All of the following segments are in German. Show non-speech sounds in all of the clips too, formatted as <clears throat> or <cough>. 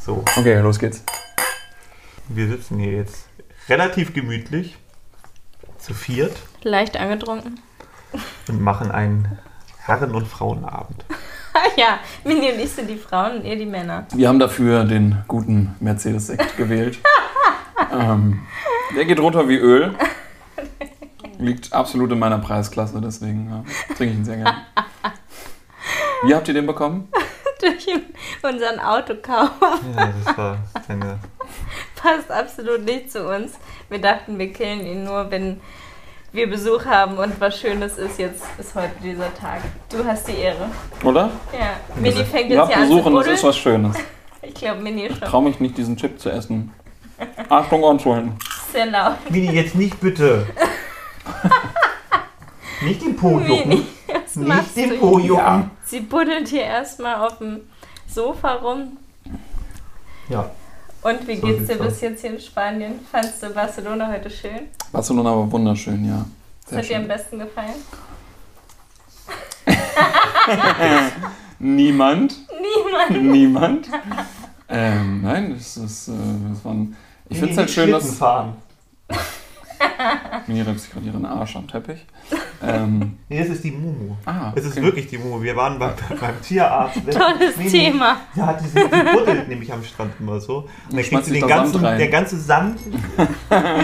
So, Okay, los geht's. wir sitzen hier jetzt relativ gemütlich zu viert Leicht angetrunken. und machen einen Herren- und Frauenabend. <laughs> ja, Mini und ich sind die Frauen und ihr die Männer. Wir haben dafür den guten Mercedes-Sekt gewählt. <laughs> ähm, der geht runter wie Öl. Liegt absolut in meiner Preisklasse, deswegen ja, trinke ich ihn sehr gerne. Wie habt ihr den bekommen? <laughs> Durch unseren Autokauf. Ja, das war eine. <laughs> Passt absolut nicht zu uns. Wir dachten, wir killen ihn nur, wenn wir Besuch haben und was Schönes ist. Jetzt ist heute dieser Tag. Du hast die Ehre. Oder? Ja, Mini fängt jetzt hier an besuchen, das ist was Schönes. <laughs> Ich glaube, Mini Ich schon traue mich nicht, diesen Chip zu essen. Achtung, Ohren sehr laut. Mini, jetzt nicht bitte! nicht den Po Mini, jucken! Was machst Nicht du den Po hier? jucken! Sie buddelt hier erstmal auf dem Sofa rum. Ja. Und wie So geht's dir bis jetzt hier in Spanien? Fandst du Barcelona heute schön? Barcelona war wunderschön, ja. Was Sehr hat dir am schön. besten gefallen? <laughs> Niemand. Niemand. Niemand. ähm, nein, das ist, äh, das waren. Ich finde es halt schön, dass. fahren. <laughs> Mini reibt sich gerade ihren Arsch am Teppich. Ähm, <laughs> Nee, das ist die Mumu. ah, Es ist okay. wirklich die Mumu. Wir waren beim, beim Tierarzt. <laughs> Tolles Mini, Thema. Ja, die, die buddelt nämlich am Strand immer so. Und dann kriegt sie den ganzen, der ganze Sand geht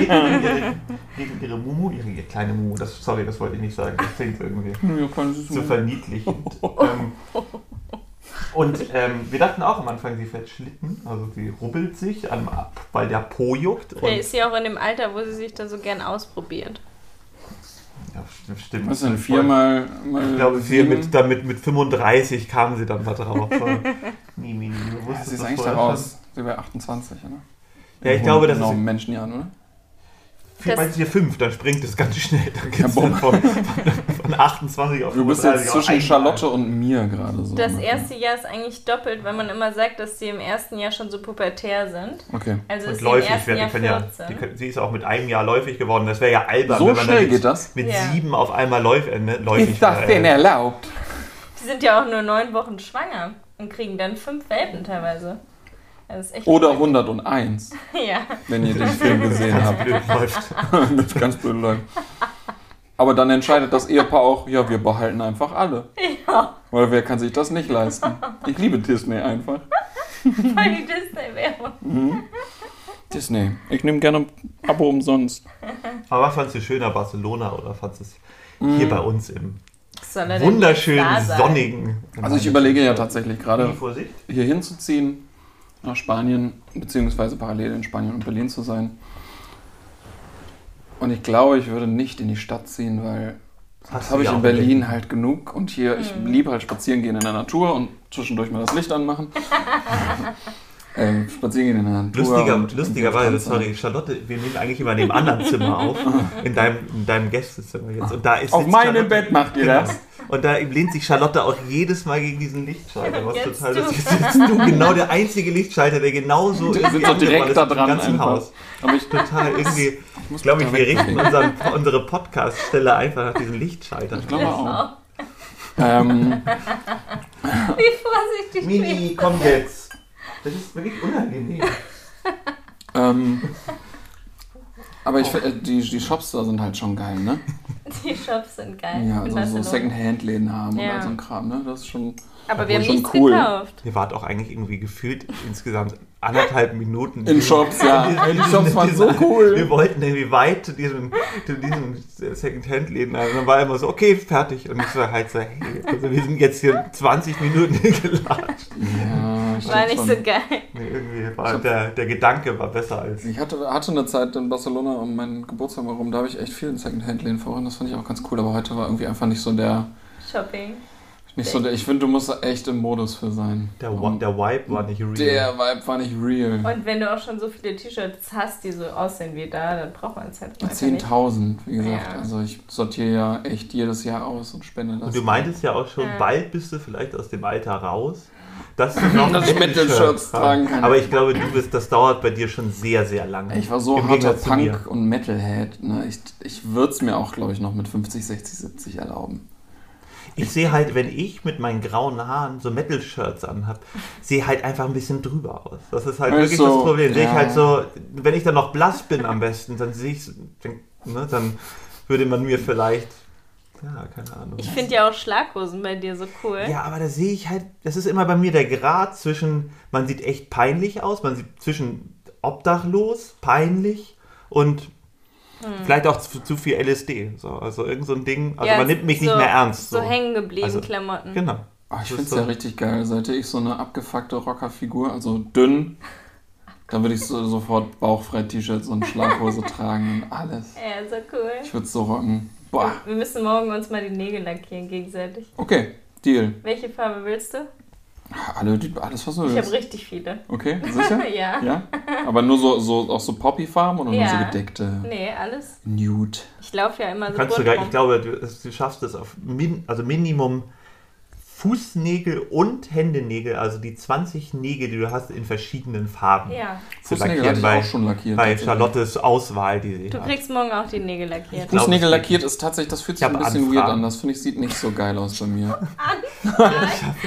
in ihre, gegen ihre Mumu, ihre, ihre kleine Mumu. Das, sorry, das wollte ich nicht sagen. Das klingt irgendwie Ja, so verniedlichend. ähm, und ähm, wir dachten auch am Anfang, sie fährt Schlitten. Also sie rubbelt sich, am, weil der Po juckt. Und, ist sie auch in dem Alter, wo sie sich da so gern ausprobiert. ja, st- stimmt. Was denn? Viermal. Mal Ich glaube, sieben? mit, damit mit 35 kamen sie dann da drauf. <laughs> Nie, nie. Du Ja, sie ist eigentlich da raus. Sie wäre 28, oder? Ja, ich glaube, das genau, ist- Menschenjahren, oder? Meinst du hier fünf, dann springt es ganz schnell. Dann Ja, geht's bumm. dann von, von 28 auf Du bist 35 jetzt zwischen. Charlotte und mir gerade so. Das ungefähr. erste Jahr ist eigentlich doppelt, weil man immer sagt, dass sie im ersten Jahr schon so pubertär sind. Okay. Also Und läufig werden. Jahr Die können ja, 14. die können, sie ist auch mit einem Jahr läufig geworden. Das wäre ja albern, So wenn man schnell geht das? mit Ja. sieben auf einmal läuf, äh, ne, läufig Ist das denn erlaubt? Die sind ja auch nur neun Wochen schwanger und kriegen dann fünf Welpen teilweise. Das ist echt Oder 101, <laughs> Ja. wenn ihr den Film gesehen habt. blöd <laughs> läuft. <laughs> das ist ganz blöd läuft. Aber dann entscheidet das Ehepaar auch, ja, wir behalten einfach alle. Ja, Weil wer kann sich das nicht leisten? Ich liebe Disney einfach. voll die Disney-Werbung. Disney. Ich nehme gerne ein Abo umsonst. Aber was fandst du schöner, Barcelona oder fandst du es Mhm. hier bei uns im er wunderschönen, sonnigen... Also ich überlege ja tatsächlich gerade hier hinzuziehen, nach Spanien, beziehungsweise parallel in Spanien und Berlin zu sein. Und ich glaube, ich würde nicht in die Stadt ziehen, weil das habe ich in Berlin Berlin. halt genug. Und hier, ich Mhm. liebe halt spazieren gehen in der Natur und zwischendurch mal das Licht anmachen. <laughs> ähm, spazieren gehen in der Natur. Lustiger, und lustigerweise, sorry, Charlotte, wir nehmen eigentlich immer in dem anderen Zimmer auf, in deinem, in deinem Gästezimmer jetzt. Und da ist Auf sitzt meinem Charlotte- Bett macht ihr Genau. das. Und da lehnt sich Charlotte auch jedes Mal gegen diesen Lichtschalter. Was Jetzt total ist. Jetzt du genau der einzige Lichtschalter, der genauso Die irgendwie sind so direkt ist da im dran ganzen einfach. Haus. Aber ich Total irgendwie, glaube ich, da wir richten unseren, unsere Podcast-Stelle einfach nach diesen Lichtschaltern. Ich glaube auch. Genau. Ähm, Wie vorsichtig Mini, komm jetzt. Das ist wirklich unangenehm. <laughs> ähm, aber ich finde, die, die Shops da sind halt schon geil, ne? <laughs> Die Shops sind geil. Ja, in also so Barcelona. Second-Hand-Läden haben Ja. und all so ein Kram, ne? Das ist schon. Aber wir haben nichts cool. gekauft. Ihr wart auch eigentlich irgendwie gefühlt insgesamt anderthalb Minuten In Shops, ja. <laughs> in diesen- Shops waren so cool. Wir wollten irgendwie weit zu diesem, zu diesem Second-Hand-Läden. Also dann war immer so, okay, fertig. Und ich war halt so, hey, also wir sind jetzt hier 20 Minuten gelatscht. Ich War nicht schon- so geil. Nee, irgendwie war der, der Gedanke war besser als. Ich hatte, hatte eine Zeit in Barcelona um meinen Geburtstag herum, da habe ich echt viel in Second-Hand-Läden vorhin. Das fand ich auch ganz cool, aber heute war irgendwie einfach nicht so der. Shopping. Nicht so der ich finde, du musst da echt im Modus für sein. Der, der Vibe war nicht real. der Vibe war nicht real. Und wenn du auch schon so viele T-Shirts hast, die so aussehen wie da, dann braucht man es halt einfach nicht. 10.000, wie gesagt. Ja. Also ich sortiere ja echt jedes Jahr aus und spende das. Und du meintest ja auch schon, Ja. bald bist du vielleicht aus dem Alter raus. Dass du noch Dass ich Metal-Shirts tragen kann. Aber ich glaube, du bist, das dauert bei dir schon sehr, sehr lange. Ich war so Im harter. Punk- und Metalhead. Ne? Ich, ich würde es mir auch, glaube ich, noch mit 50, 60, 70 erlauben. Ich sehe halt, wenn ich mit meinen grauen Haaren so Metal-Shirts anhab, sehe halt einfach ein bisschen drüber aus. Das ist halt Weißt wirklich das Problem. Sehe ich ja. halt so, wenn ich dann noch blass bin am besten, dann sehe ich, dann, ne, dann würde man mir vielleicht, ja, keine Ahnung. Ich finde ja auch Schlaghosen bei dir so cool. Ja, aber da sehe ich halt, das ist immer bei mir der Grad zwischen, man sieht echt peinlich aus, man sieht zwischen obdachlos, peinlich und vielleicht auch zu, zu viel LSD. So, also irgend so ein Ding, also Hm. Ja, man nimmt mich so, nicht mehr ernst. So, hängen geblieben Also, Klamotten. Genau. Oh, ich finde es ja so- richtig geil. Seit ich so eine abgefuckte Rockerfigur, also dünn, dann würde ich so, sofort bauchfrei T-Shirts und Schlaghose <laughs> tragen und alles. Ja, so cool. Ich würde es so rocken. Boah. Wir müssen morgen uns mal die Nägel lackieren gegenseitig. Okay, Deal. Welche Farbe willst du? Alle, alles, was du Ich habe willst. richtig viele. Okay, <laughs> sicher? ja. Ja? Aber nur so, so auch so Poppy-Farben oder nur so Ja. gedeckte Nee, alles. Nude? Ich laufe ja immer so Kannst du bunt gar, rum. ich glaube, du, du schaffst es auf min, also Minimum Fußnägel und Händennägel, also die 20 Nägel, die du hast, in verschiedenen Farben Ja. zu Fußnägel hatte lackieren ich bei, auch schon lackiert. bei. Charlottes Auswahl, die sie Du hat. kriegst morgen auch die Nägel lackiert. glaub, Fußnägel lackiert ist tatsächlich, das fühlt Ich sich ein bisschen Anfragen. weird an. Das finde ich, sieht nicht so geil aus bei mir. <laughs>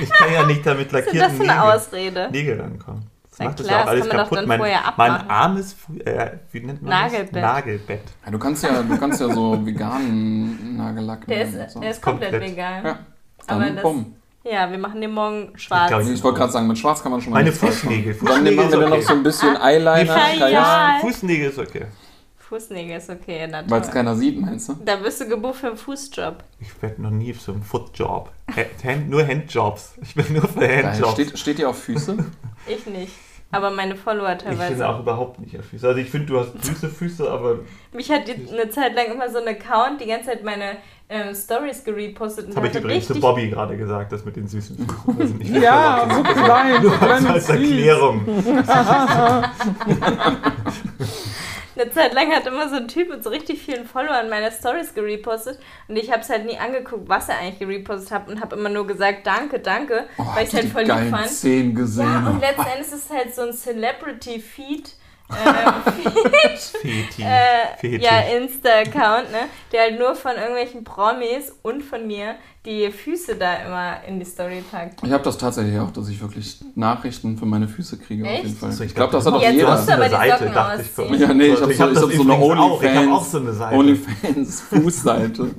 Ich kann ja nicht damit ist das lackierten für eine Nägel, Ausrede? Nägel rankommen. Das macht das klar, ja auch das alles kann man doch kaputt. dann Mein, vorher mein armes, Fu- äh, wie nennt man Nagelbett. das? Nagelbett. Ja, du kannst ja, du kannst ja so veganen Nagellack Der nehmen. ist, so. der ist komplett, Komplett. vegan. ja, Aber dann das- bumm. Ja, wir machen den morgen schwarz. glaub, Ich wollte gerade sagen, mit Schwarz kann man schon mal Meine Fußnägel. machen. Dann Fußnägel machen wir dann noch okay. so ein bisschen Eyeliner, Ja, ja. Fußnägel ist okay. Fußnägel ist okay. Na weil es keiner sieht, meinst du? Da wirst du gebucht für einen Fußjob. Ich werde noch nie so einen Footjob. Hand, nur Handjobs. Ich bin nur für. Handjobs. Steht, steht ihr auf Füße? <laughs> Ich nicht. Aber meine Follower ich finde teilweise. auch überhaupt nicht auf Füße. Also ich finde, du hast süße Füße, aber Mich hat eine Zeit lang immer so ein Account die ganze Zeit meine ähm, Stories gerepostet und das habe ich übrigens zu Bobby gerade gesagt, das mit den süßen nicht <laughs> Ja, so klein, so klein als, und als. Erklärung. <laughs> Eine Zeit lang hat immer so ein Typ mit so richtig vielen Followern meine Stories gerepostet und ich habe es halt nie angeguckt, was er eigentlich gerepostet hat und habe immer nur gesagt, danke, danke, Oh, weil ich es halt voll lieb fand. Szenen gesehen. Ja, und letzten Endes ist es halt so ein Celebrity-Feed. <laughs> Äh, Feed Feti. äh, ja, Insta-Account, ne? Der halt nur von irgendwelchen Promis und von mir die Füße da immer in die Story packt. Ich habe das tatsächlich auch, dass ich wirklich Nachrichten für meine Füße kriege auf Echt? jeden Fall. Also ich glaube, das hat auch Jetzt jeder. musst du aber die Seite, Socken dachte ich. Ja, nee, ich habe Ich so, hab so eine übrigens auch. Ich hab OnlyFans, auch so eine Seite. OnlyFans Fußseite.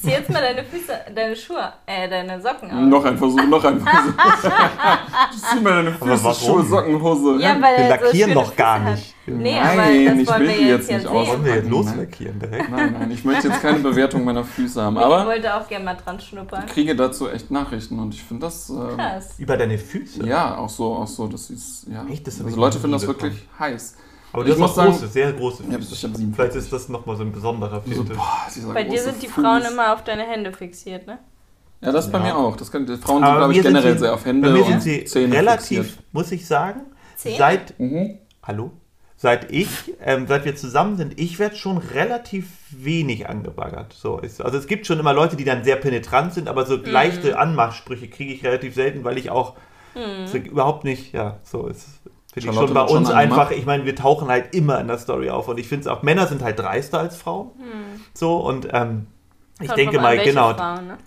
Zieh jetzt mal deine Füße, deine Schuhe, äh, deine Socken aus. noch ein Versuch, noch ein Versuch. <laughs> Zieh mal deine Füße? Schuhe, Socken, Hose. Ja, weil Wir er so lackieren schöne doch gar Füße nicht. Hat. Nee, Nein, aber das ich wollen will wir die jetzt jetzt nicht sehen. Wollen wir jetzt Nein. loslackieren direkt? Nein, nein, ich möchte jetzt keine Bewertung meiner Füße haben, ich aber wollte auch gerne mal dran schnuppern. ich kriege dazu echt Nachrichten und ich finde das, äh, Krass. Über deine Füße? ja, auch so, auch so, dass sie es, ja. Echt? Das also ich Leute finden das wirklich heiß. Aber Ich du muss hast auch sagen- große, sehr große Ja, Füße. ich habe sieben Vielleicht ist das nochmal so ein besonderer so, Fetisch. boah, dieser Bei dir sind die Fuß. Frauen immer auf deine Hände fixiert, ne? Ja, das ist bei Ja. mir auch. Das kann, die Frauen sind, glaube ich, generell sie- sehr auf Hände Bei mir sind sie Zähne relativ, fixiert. muss ich sagen, Zähne? seit, Mhm. hallo? Seit ich, ähm, seit wir zusammen sind, ich werde schon relativ wenig angebaggert. So ist, also es gibt schon immer Leute, die dann sehr penetrant sind, aber so Mhm. leichte Anmachsprüche kriege ich relativ selten, weil ich auch Mhm. so überhaupt nicht, ja, so ist. Finde ich schon bei schon uns angemacht. einfach, ich meine, wir tauchen halt immer in der Story auf und ich finde es auch, Männer sind halt dreister als Frauen. So und ähm, ich denke mal, genau, Frauen, ne?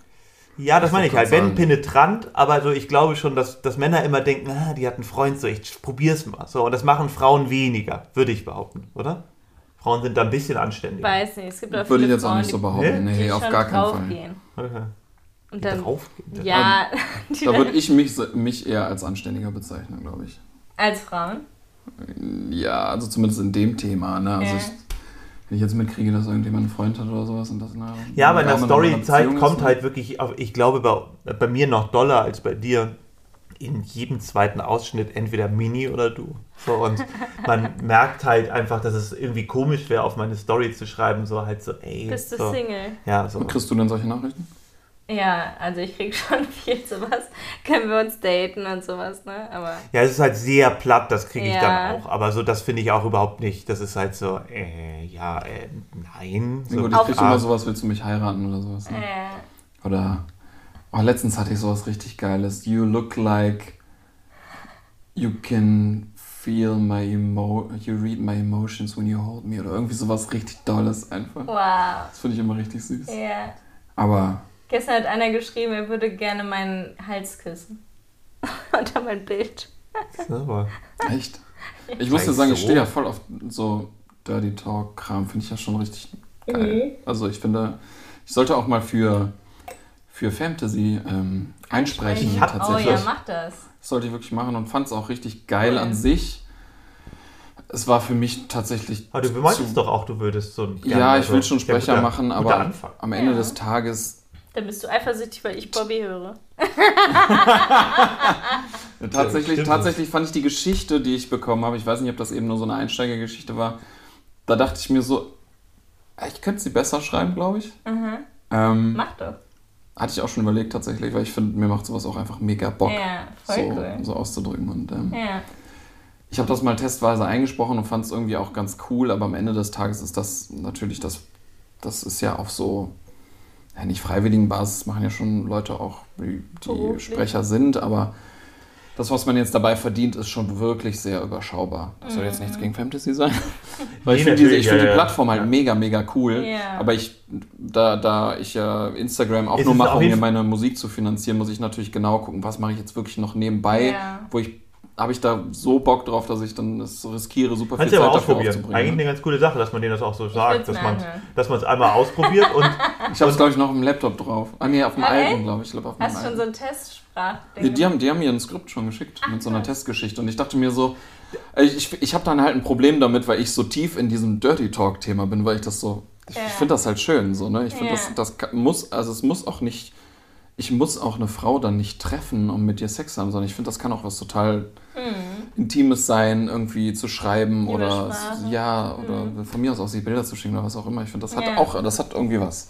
ja, das Ich meine ich halt. Wenn penetrant, aber so, ich glaube schon, dass, dass Männer immer denken, ah, die hat einen Freund, so ich probier's mal. So, und das machen Frauen weniger, würde ich behaupten, oder? Frauen sind da ein bisschen anständiger. Weiß nicht, es gibt auch Würde ich jetzt auch Frauen, nicht so behaupten. Nee? Nee, die auf schon gar keinen Fall. Okay. Und dann, draufgehen. ja, <laughs> die Da würde ich mich, mich eher als anständiger bezeichnen, glaube ich. Als Frauen. Ja, also zumindest in dem Thema. Ne? Also Ja. ich, wenn ich jetzt mitkriege, dass irgendjemand einen Freund hat oder sowas und das na, Ja, aber in der Storyzeit Beziehung kommt ist, ne? halt wirklich, auf, ich glaube, bei, bei mir noch doller als bei dir, in jedem zweiten Ausschnitt entweder Mini oder du. So, und <laughs> man merkt halt einfach, dass es irgendwie komisch wäre, auf meine Story zu schreiben, so halt so, ey. Bist du so. Single? Ja, so. Und kriegst du denn solche Nachrichten? Ja, also ich krieg <laughs> schon viel sowas. Können wir uns daten und sowas, ne? Aber Ja, es ist halt sehr platt, das kriege ich Ja. dann auch. Aber so, das finde ich auch überhaupt nicht. Das ist halt so, äh, ja, äh, nein. So, gut, ich krieg immer sowas, willst du mich heiraten oder sowas. Ne? äh, Oder, oh, letztens hatte ich sowas richtig Geiles. You look like you can feel my emo you read my emotions when you hold me. Oder irgendwie sowas richtig Dolles einfach. wow. Das finde ich immer richtig süß. Ja. Aber Gestern hat einer geschrieben, er würde gerne meinen Hals küssen. <laughs> Unter mein Bild. Aber Echt? Ich muss dir sagen, ich stehe ja voll auf so Dirty Talk-Kram. Finde ich ja schon richtig geil. Also ich finde, ich sollte auch mal für, für Fantasy ähm, einsprechen. Ich hab Oh tatsächlich. ja, mach das. Das sollte ich wirklich machen und fand es auch richtig geil Cool. an sich. Es war für mich tatsächlich. Aber du meintest doch auch, du würdest so ein. Ja, ich will schon Sprecher guter- machen, aber am Ende Ja. des Tages Dann bist du eifersüchtig, weil ich Bobby höre. <laughs> Tatsächlich, stimmt. tatsächlich fand ich die Geschichte, die ich bekommen habe, ich weiß nicht, ob das eben nur so eine Einsteigergeschichte war, da dachte ich mir so, ich könnte sie besser schreiben, glaube ich. Ähm, Mach doch. hatte ich auch schon überlegt tatsächlich, weil ich finde, mir macht sowas auch einfach mega Bock, Ja, voll so, cool. so auszudrücken. Und ähm, Ja. ich habe das mal testweise eingesprochen und fand es irgendwie auch ganz cool, aber am Ende des Tages ist das natürlich das, das ist ja auf so, ja, nicht freiwilligen Basis, machen ja schon Leute auch, die, die. Sprecher sind, aber das, was man jetzt dabei verdient, ist schon wirklich sehr überschaubar. Das soll jetzt nichts gegen Fantasy sein. Weil ich finde finde ja, die ja. Plattform halt Ja. mega, mega cool. Ja. Aber ich, da, da ich ja Instagram auch Es nur ist mache, um mir meine Musik zu finanzieren, muss ich natürlich genau gucken, was mache ich jetzt wirklich noch nebenbei, Ja. wo ich habe ich da so Bock drauf, dass ich dann das riskiere, super viel Kannst du ja Zeit dafür ausprobieren. Eigentlich aufzubringen. eine ganz coole Sache, dass man denen das auch so sagt, dass man dass man es einmal ausprobiert und <laughs> Ich habe es, glaube ich, noch im Laptop drauf. Ah, nee, auf dem Ah, alten, glaube ich. glaub, auf Hast du schon alten. so ein Testsprachding? Nee, die, haben, die haben mir ein Skript schon geschickt mit so einer Testgeschichte. Und ich dachte mir so, äh, ich, ich, ich habe dann halt ein Problem damit, weil ich so tief in diesem Dirty Talk-Thema bin, weil ich das so. Ich, Ja. ich finde das halt schön so, ne? Ich finde, Ja. das, das muss, also es muss auch nicht. Ich muss auch eine Frau dann nicht treffen, um mit ihr Sex zu haben, sondern ich finde, das kann auch was total Intimes sein, irgendwie zu schreiben Liebe oder Sprache. ja, oder von mir aus auch sich Bilder zu schicken oder was auch immer. Ich finde, das hat Ja. auch, das hat irgendwie was.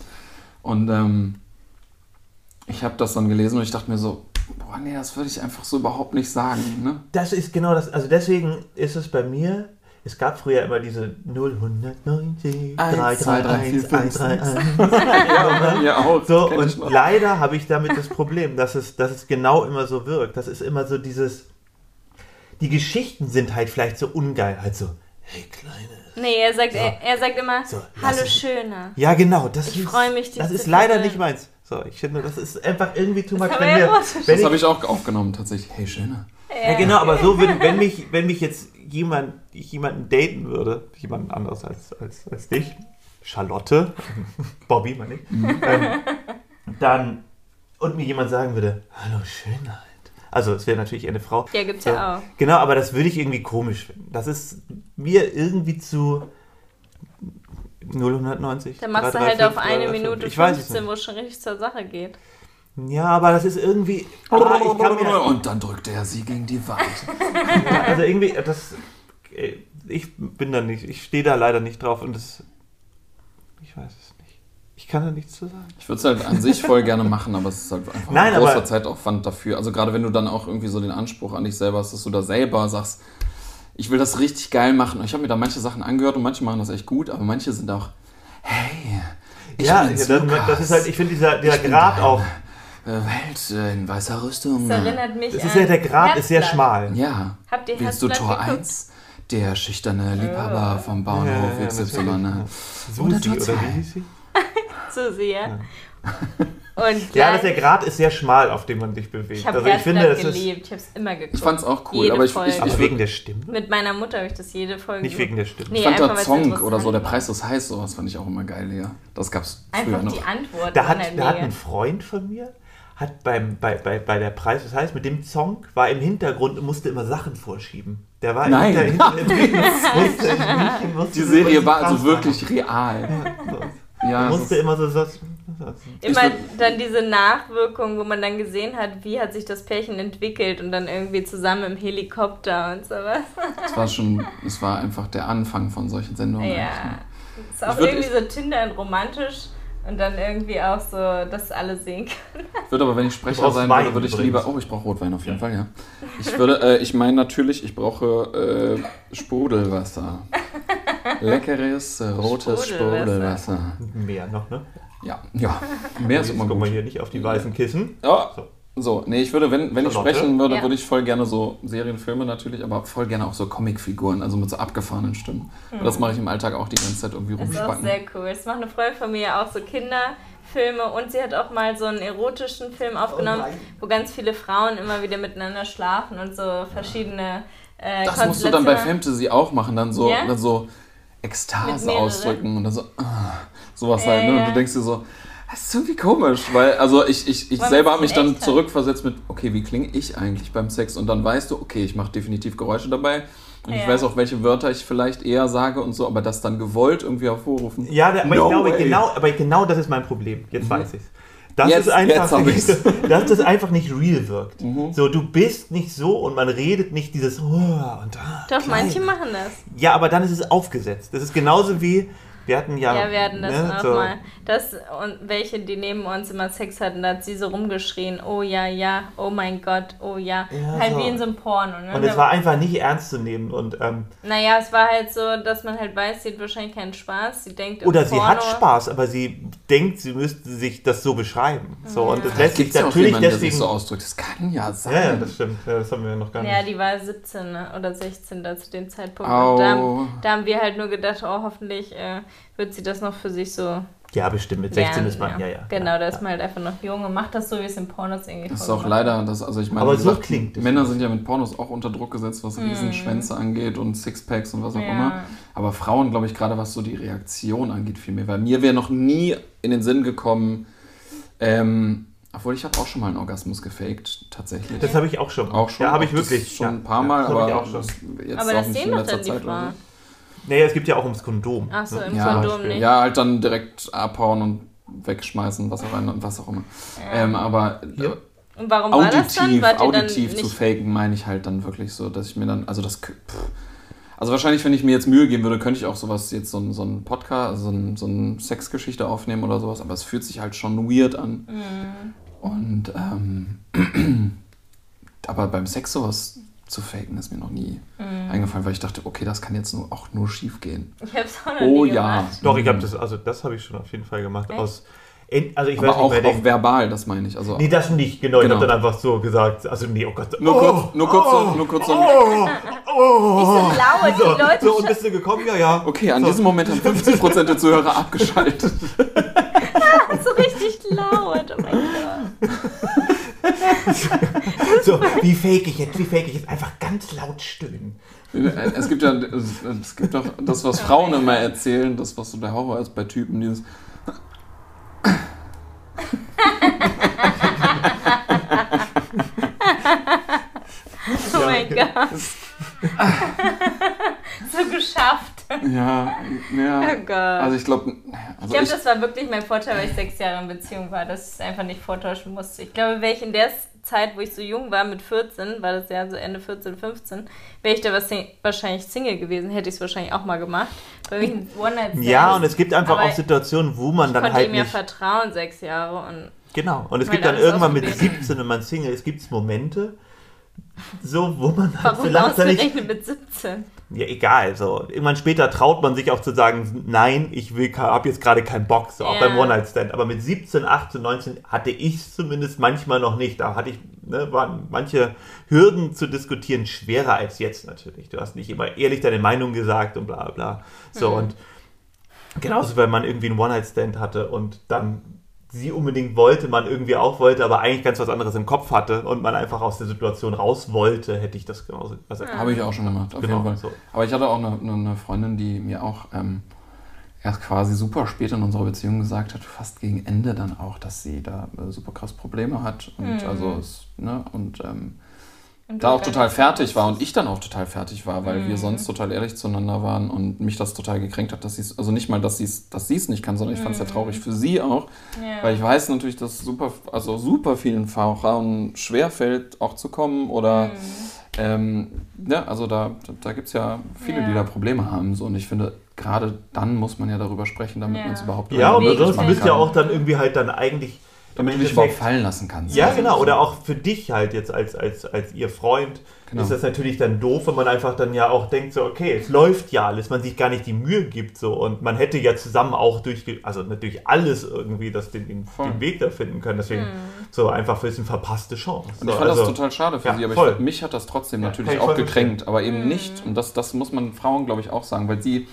Und ähm, ich habe das dann gelesen und ich dachte mir so, boah, nee, das würde ich einfach so überhaupt nicht sagen. Ne? das ist genau das. Also deswegen ist es bei mir. Es gab früher immer diese 0190 Eins, zwei, drei, vier, fünf, 331. Ja, bei mir auch. So, und leider habe ich damit das Problem, dass es, dass es genau immer so wirkt. Das ist immer so dieses. Die Geschichten sind halt vielleicht so ungeil. Halt so, hey Kleine. Nee, er sagt, er, er sagt immer, So, hallo Schöne. Ja, genau. Das Ich ist, freu mich, dich Das zu ist leider verwöhnen. nicht meins. So, ich finde, das ist einfach irgendwie too much. Wenn wir ja wenn Das habe ich, auch aufgenommen, tatsächlich. Hey, schöner. ja, genau, aber so, <laughs> wenn, wenn, mich, wenn mich jetzt jemand, ich jemanden daten würde, jemanden anderes als, als, als dich, Charlotte, <laughs> Bobby, meine ich, ähm, dann, und mir jemand sagen würde, hallo Schönheit. Also, es wäre natürlich eine Frau. Ja, gibt's ja auch. Genau, aber das würde ich irgendwie komisch finden. Das ist mir irgendwie zu 090. Dann machst du 335, halt auf eine 335. Minute ich weiß es 15, nicht. wo es schon richtig zur Sache geht. Ja, aber das ist irgendwie. Ah, ich kann mir, Und dann drückte er sie gegen die Wand. <laughs> Ja, also irgendwie, das. äh, Ich bin da nicht, ich stehe da leider nicht drauf und das. Ich weiß kann da nichts zu sagen. Ich würde es halt an sich voll gerne machen, aber es ist halt einfach Nein, ein großer aber- Zeitaufwand dafür. Also gerade wenn du dann auch irgendwie so den Anspruch an dich selber hast, dass du da selber sagst, ich will das richtig geil machen. Und ich habe mir da manche Sachen angehört und manche machen das echt gut, aber manche sind auch, hey, ich ja, das, Lukas. das ist halt, ich finde dieser, dieser Ich Grad auch. äh, Welt in weißer Rüstung. Das erinnert mich Das an ist ja, der Grad ist sehr Herzblatt. schmal. Ja. Habt ihr Willst du Herzblatt Tor geguckt? 1? Der schüchterne Liebhaber vom Bahnhof Ja, ja, XY. natürlich. Ne? Susi, Oder Tor oder 2. wie hieß sie? Zu sehr. Und <laughs> Ja, das, der Grad ist sehr schmal, auf dem man sich bewegt. ich habe also ich finde, das ist. geliebt. Ich habe es immer geguckt. Ich fand's auch cool, Jede aber ich, Folge. ich, Aber ich, wegen der Stimme? Mit meiner Mutter habe ich das jede Folge Nicht wegen der Stimme. Nee, ich fand einfach, der weil's Song interessant oder so, der. Preis ist heiß, sowas fand ich auch immer geil, ja. Das gab's früher Einfach noch. die Antwort. Da hat, da hat ein Freund von mir, hat beim, bei, bei, bei der Preis, das heißt, mit dem Song war im Hintergrund und musste immer Sachen vorschieben. Der war Nein. hinter, <laughs> hinter, <laughs> im Bild, musste, musste, musste, Die Serie war also wirklich real. Ja, Ja, es musste immer so, so Immer dann diese Nachwirkung, wo man dann gesehen hat, wie hat sich das Pärchen entwickelt und dann irgendwie zusammen im Helikopter und sowas. es war schon, es war einfach der Anfang von solchen Sendungen. Ja. ne? Ist auch würd- irgendwie so Tinder und romantisch und dann irgendwie auch so, dass alle sehen können. Würde aber, wenn ich Sprecher sein Wein würde, würde ich lieber. Oh, ich brauche Rotwein auf jeden Fall, ja. Ich würde, äh, ich meine natürlich, ich brauche äh, Sprudelwasser. <laughs> Leckeres, äh, rotes Sprudelwasser. Mehr noch, ne? Ja, ja. Mehr ist Jetzt immer gucken wir gut. hier nicht auf die weißen Kissen. Ja, So. So, nee, ich würde, wenn, wenn ich sprechen würde, Ja. würde ich voll gerne so Serienfilme natürlich, aber voll gerne auch so Comicfiguren, also mit so abgefahrenen Stimmen. Und das mache ich im Alltag auch die ganze Zeit irgendwie Das ist auch rumspacken. sehr cool. Das macht eine Freundin von mir ja auch so Kinderfilme und sie hat auch mal so einen erotischen Film aufgenommen, Oh wo ganz viele Frauen immer wieder miteinander schlafen und so verschiedene äh, Das musst du dann bei. Fantasy auch machen, dann so, Ja? dann so Ekstase ausdrücken und dann so, ah, sowas Ja, halt. Ne? Und du denkst dir so, das ist irgendwie komisch, weil, also ich, ich, ich selber es habe mich dann zurückversetzt mit, okay, wie klinge ich eigentlich beim Sex? Und dann weißt du, okay, ich mache definitiv Geräusche dabei. Und ich Ja. weiß auch, welche Wörter ich vielleicht eher sage und so, aber das dann gewollt irgendwie hervorrufen. Ja, aber, No ich glaube, way. genau, aber genau das ist mein Problem. Jetzt weiß ich's. Dass Jetzt- es einfach, ich's. <laughs> dass das einfach nicht real wirkt. Mhm. So, du bist nicht so und man redet nicht dieses oh, und ah, Doch, klein. manche machen das. Ja, aber dann ist es aufgesetzt. Das ist genauso wie wir hatten ja. Ja, wir hatten das ne, auch so, mal. Das und welche, die neben uns immer Sex hatten, da hat sie so rumgeschrien, oh ja, ja, oh mein Gott, oh ja. Ja, halt so. wie in so einem Porno. Ne? Und es war einfach nicht ernst zu nehmen und ähm, naja, es war halt so, dass man halt weiß, sie hat wahrscheinlich keinen Spaß. Sie denkt im oder sie Porno, hat Spaß, aber sie denkt, sie müsste sich das so beschreiben. So und das lässt sich ja natürlich jemanden, der sich deswegen. so ausdrückt. Das kann ja sein. ja, ja, das stimmt. Ja, das haben wir noch gar Ja, nicht. die war 17 ne? oder 16 da zu dem Zeitpunkt. Und da, haben- da haben wir halt nur gedacht, oh, hoffentlich äh, wird sie das noch für sich so Ja, bestimmt. Mit 16 lernen, ist man, ja, ja. Genau, ja, da ist ja. man halt einfach noch jung und macht das so, wie es in Pornos irgendwie Das ist auch leider, das, also ich meine, Aber so gesagt, klingt. Männer sind ja mit Pornos auch unter Druck gesetzt, was Riesenschwänze angeht und Sixpacks und was auch Ja. immer. Aber Frauen, glaube ich, gerade was so die Reaktion angeht, viel mehr. Weil mir wäre noch nie in den Sinn gekommen, ähm, obwohl ich habe auch schon mal einen Orgasmus gefaked, tatsächlich. Das habe ich auch schon. auch schon. Ja, habe ich wirklich. Schon ja, ein paar ja, Mal, das hab aber ich auch schon. das- jetzt Aber auch das nicht sehen in doch letzter dann die Zeit oder Frauen. Naja, es gibt ja auch ums Kondom. Ach so, ne? im Ja, Kondom nicht. Ja, halt dann direkt abhauen und wegschmeißen, was auch, immer- was auch immer. Ähm, aber Ja. Und warum war das dann? auditiv, Wart dann auditiv zu faken, meine ich halt dann wirklich so, dass ich mir dann, also das, pff. also wahrscheinlich, wenn ich mir jetzt Mühe geben würde, könnte ich auch sowas jetzt so, ein- so ein Podcast, also so, ein, so eine Sexgeschichte aufnehmen oder sowas, aber es fühlt sich halt schon weird an. Mhm. Und, ähm, <clears throat> aber beim Sex sowas zu faken, ist mir noch nie Mhm. eingefallen, weil ich dachte, okay, das kann jetzt nur, auch nur schief gehen. Ich hab's auch noch Oh nie ja. gemacht. Doch, ich habe das, also das habe ich schon auf jeden Fall gemacht. Echt? Aus, also ich Aber weiß auch, nicht auch verbal, das meine ich. Also Nee, das nicht, genau. Ich Genau. habe dann einfach so gesagt, also nee, oh Gott. nur oh, kurz, nur kurz, so, nur kurz so, Oh, oh, Nicht so laut, so, die Leute so, und bist du gekommen? Ja, ja. Okay, an so. diesem Moment haben 50% der Zuhörer abgeschaltet. <laughs> so richtig laut. Oh mein Gott. <laughs> So, wie fake ich jetzt, wie fake ich jetzt? Einfach ganz laut stöhnen. Es gibt ja, es, gibt doch das, was Frauen immer erzählen, das, was so der Horror ist bei Typen, dieses. <laughs> Oh mein Gott. <laughs> so geschafft. Ja, ja. <laughs> Oh Gott. Also ich glaube, Ich also glaube, ich, das war wirklich mein Vorteil, weil ich sechs Jahre in Beziehung war, dass ich es einfach nicht vortäuschen musste. Ich glaube, wäre ich in der Zeit, wo ich so jung war, mit 14, war das ja so Ende 14, 15, wäre ich da was, wahrscheinlich Single gewesen, hätte ich es wahrscheinlich auch mal gemacht. Bei mir ein One-Night-Stand. Ja, und es gibt einfach Aber auch Situationen, wo man ich dann konnte halt ihm ja nicht... vertrauen, sechs Jahre. Und Genau. Und es gibt dann irgendwann mit ausprobieren. 17, wenn man Single ist, gibt es Momente, so, wo man halt warum vielleicht dann nicht... ausgerechnet mit 17? Ja, egal. So. Irgendwann später traut man sich auch zu sagen, nein, ich will, habe jetzt gerade keinen Bock, so auch Ja. beim One-Night-Stand. Aber mit 17, 18, 19 hatte ich es zumindest manchmal noch nicht. Da hatte ich, ne, waren manche Hürden zu diskutieren schwerer als jetzt natürlich. Du hast nicht immer ehrlich deine Meinung gesagt und bla bla. So Mhm. und genauso, wenn man irgendwie einen One-Night-Stand hatte und dann sie unbedingt wollte, man irgendwie auch wollte, aber eigentlich ganz was anderes im Kopf hatte und man einfach aus der Situation raus wollte, hätte ich das genauso. Also, habe ich auch schon gemacht, auf Genau, jeden Fall. so. Aber ich hatte auch eine, eine, Freundin, die mir auch ähm, erst quasi super spät in unserer Beziehung gesagt hat, fast gegen Ende dann auch, dass sie da äh, super krass Probleme hat und Mhm. also es, ne, und ähm, Und da auch total fertig war und ich dann auch total fertig war, weil Mhm. wir sonst total ehrlich zueinander waren und mich das total gekränkt hat, dass sie es, also nicht mal, dass sie es dass sie's nicht kann, sondern ich fand es ja traurig für sie auch, Ja. weil ich weiß natürlich, dass super, also super vielen Frauen schwerfällt, auch zu kommen oder Mhm. ähm, ja, also da, da, gibt es ja viele, Ja. die da Probleme haben. So. Und ich finde, gerade dann muss man ja darüber sprechen, damit Ja. man es überhaupt Ja, und finden. bist ja auch dann irgendwie halt dann eigentlich Damit du dich überhaupt fallen lassen kannst. Ja, genau. so. Oder auch für dich halt jetzt als, als, als ihr Freund Genau. ist das natürlich dann doof, wenn man einfach dann ja auch denkt, so, okay, es läuft ja alles, man sich gar nicht die Mühe gibt so und man hätte ja zusammen auch durch, also natürlich alles irgendwie, das den, den, den Weg da finden können. Deswegen so einfach für eine verpasste Chance. Und ich so, fand also, das total schade für ja, sie, aber voll. ich, mich hat das trotzdem Ja, natürlich auch gekränkt, aber eben nicht, und das, das muss man Frauen, glaube ich, auch sagen, weil sie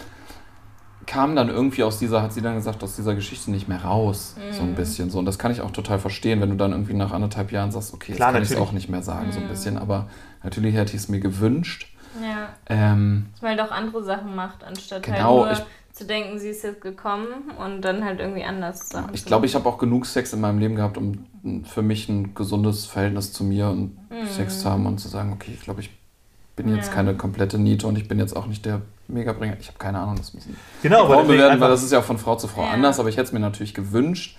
kam dann irgendwie aus dieser, hat sie dann gesagt, aus dieser Geschichte nicht mehr raus, so ein bisschen so. Und das kann ich auch total verstehen, wenn du dann irgendwie nach anderthalb Jahren sagst, okay, jetzt Klar, kann ich es auch nicht mehr sagen, so ein bisschen, aber natürlich hätte ich es mir gewünscht. Ja, Ähm, dass man halt auch andere Sachen macht, anstatt Genau, halt nur ich- zu denken, sie ist jetzt gekommen und dann halt irgendwie anders Sachen Ich zu glaube, ich habe auch genug Sex in meinem Leben gehabt, um für mich ein gesundes Verhältnis zu mir und Sex zu haben und zu sagen, okay, ich glaube, ich bin jetzt Ja. keine komplette Niete und ich bin jetzt auch nicht der Megabringer. Ich habe keine Ahnung, das müssen genau, aber Frauen bewerten, weil das ist ja von Frau zu Frau Ja. anders, aber ich hätte es mir natürlich gewünscht.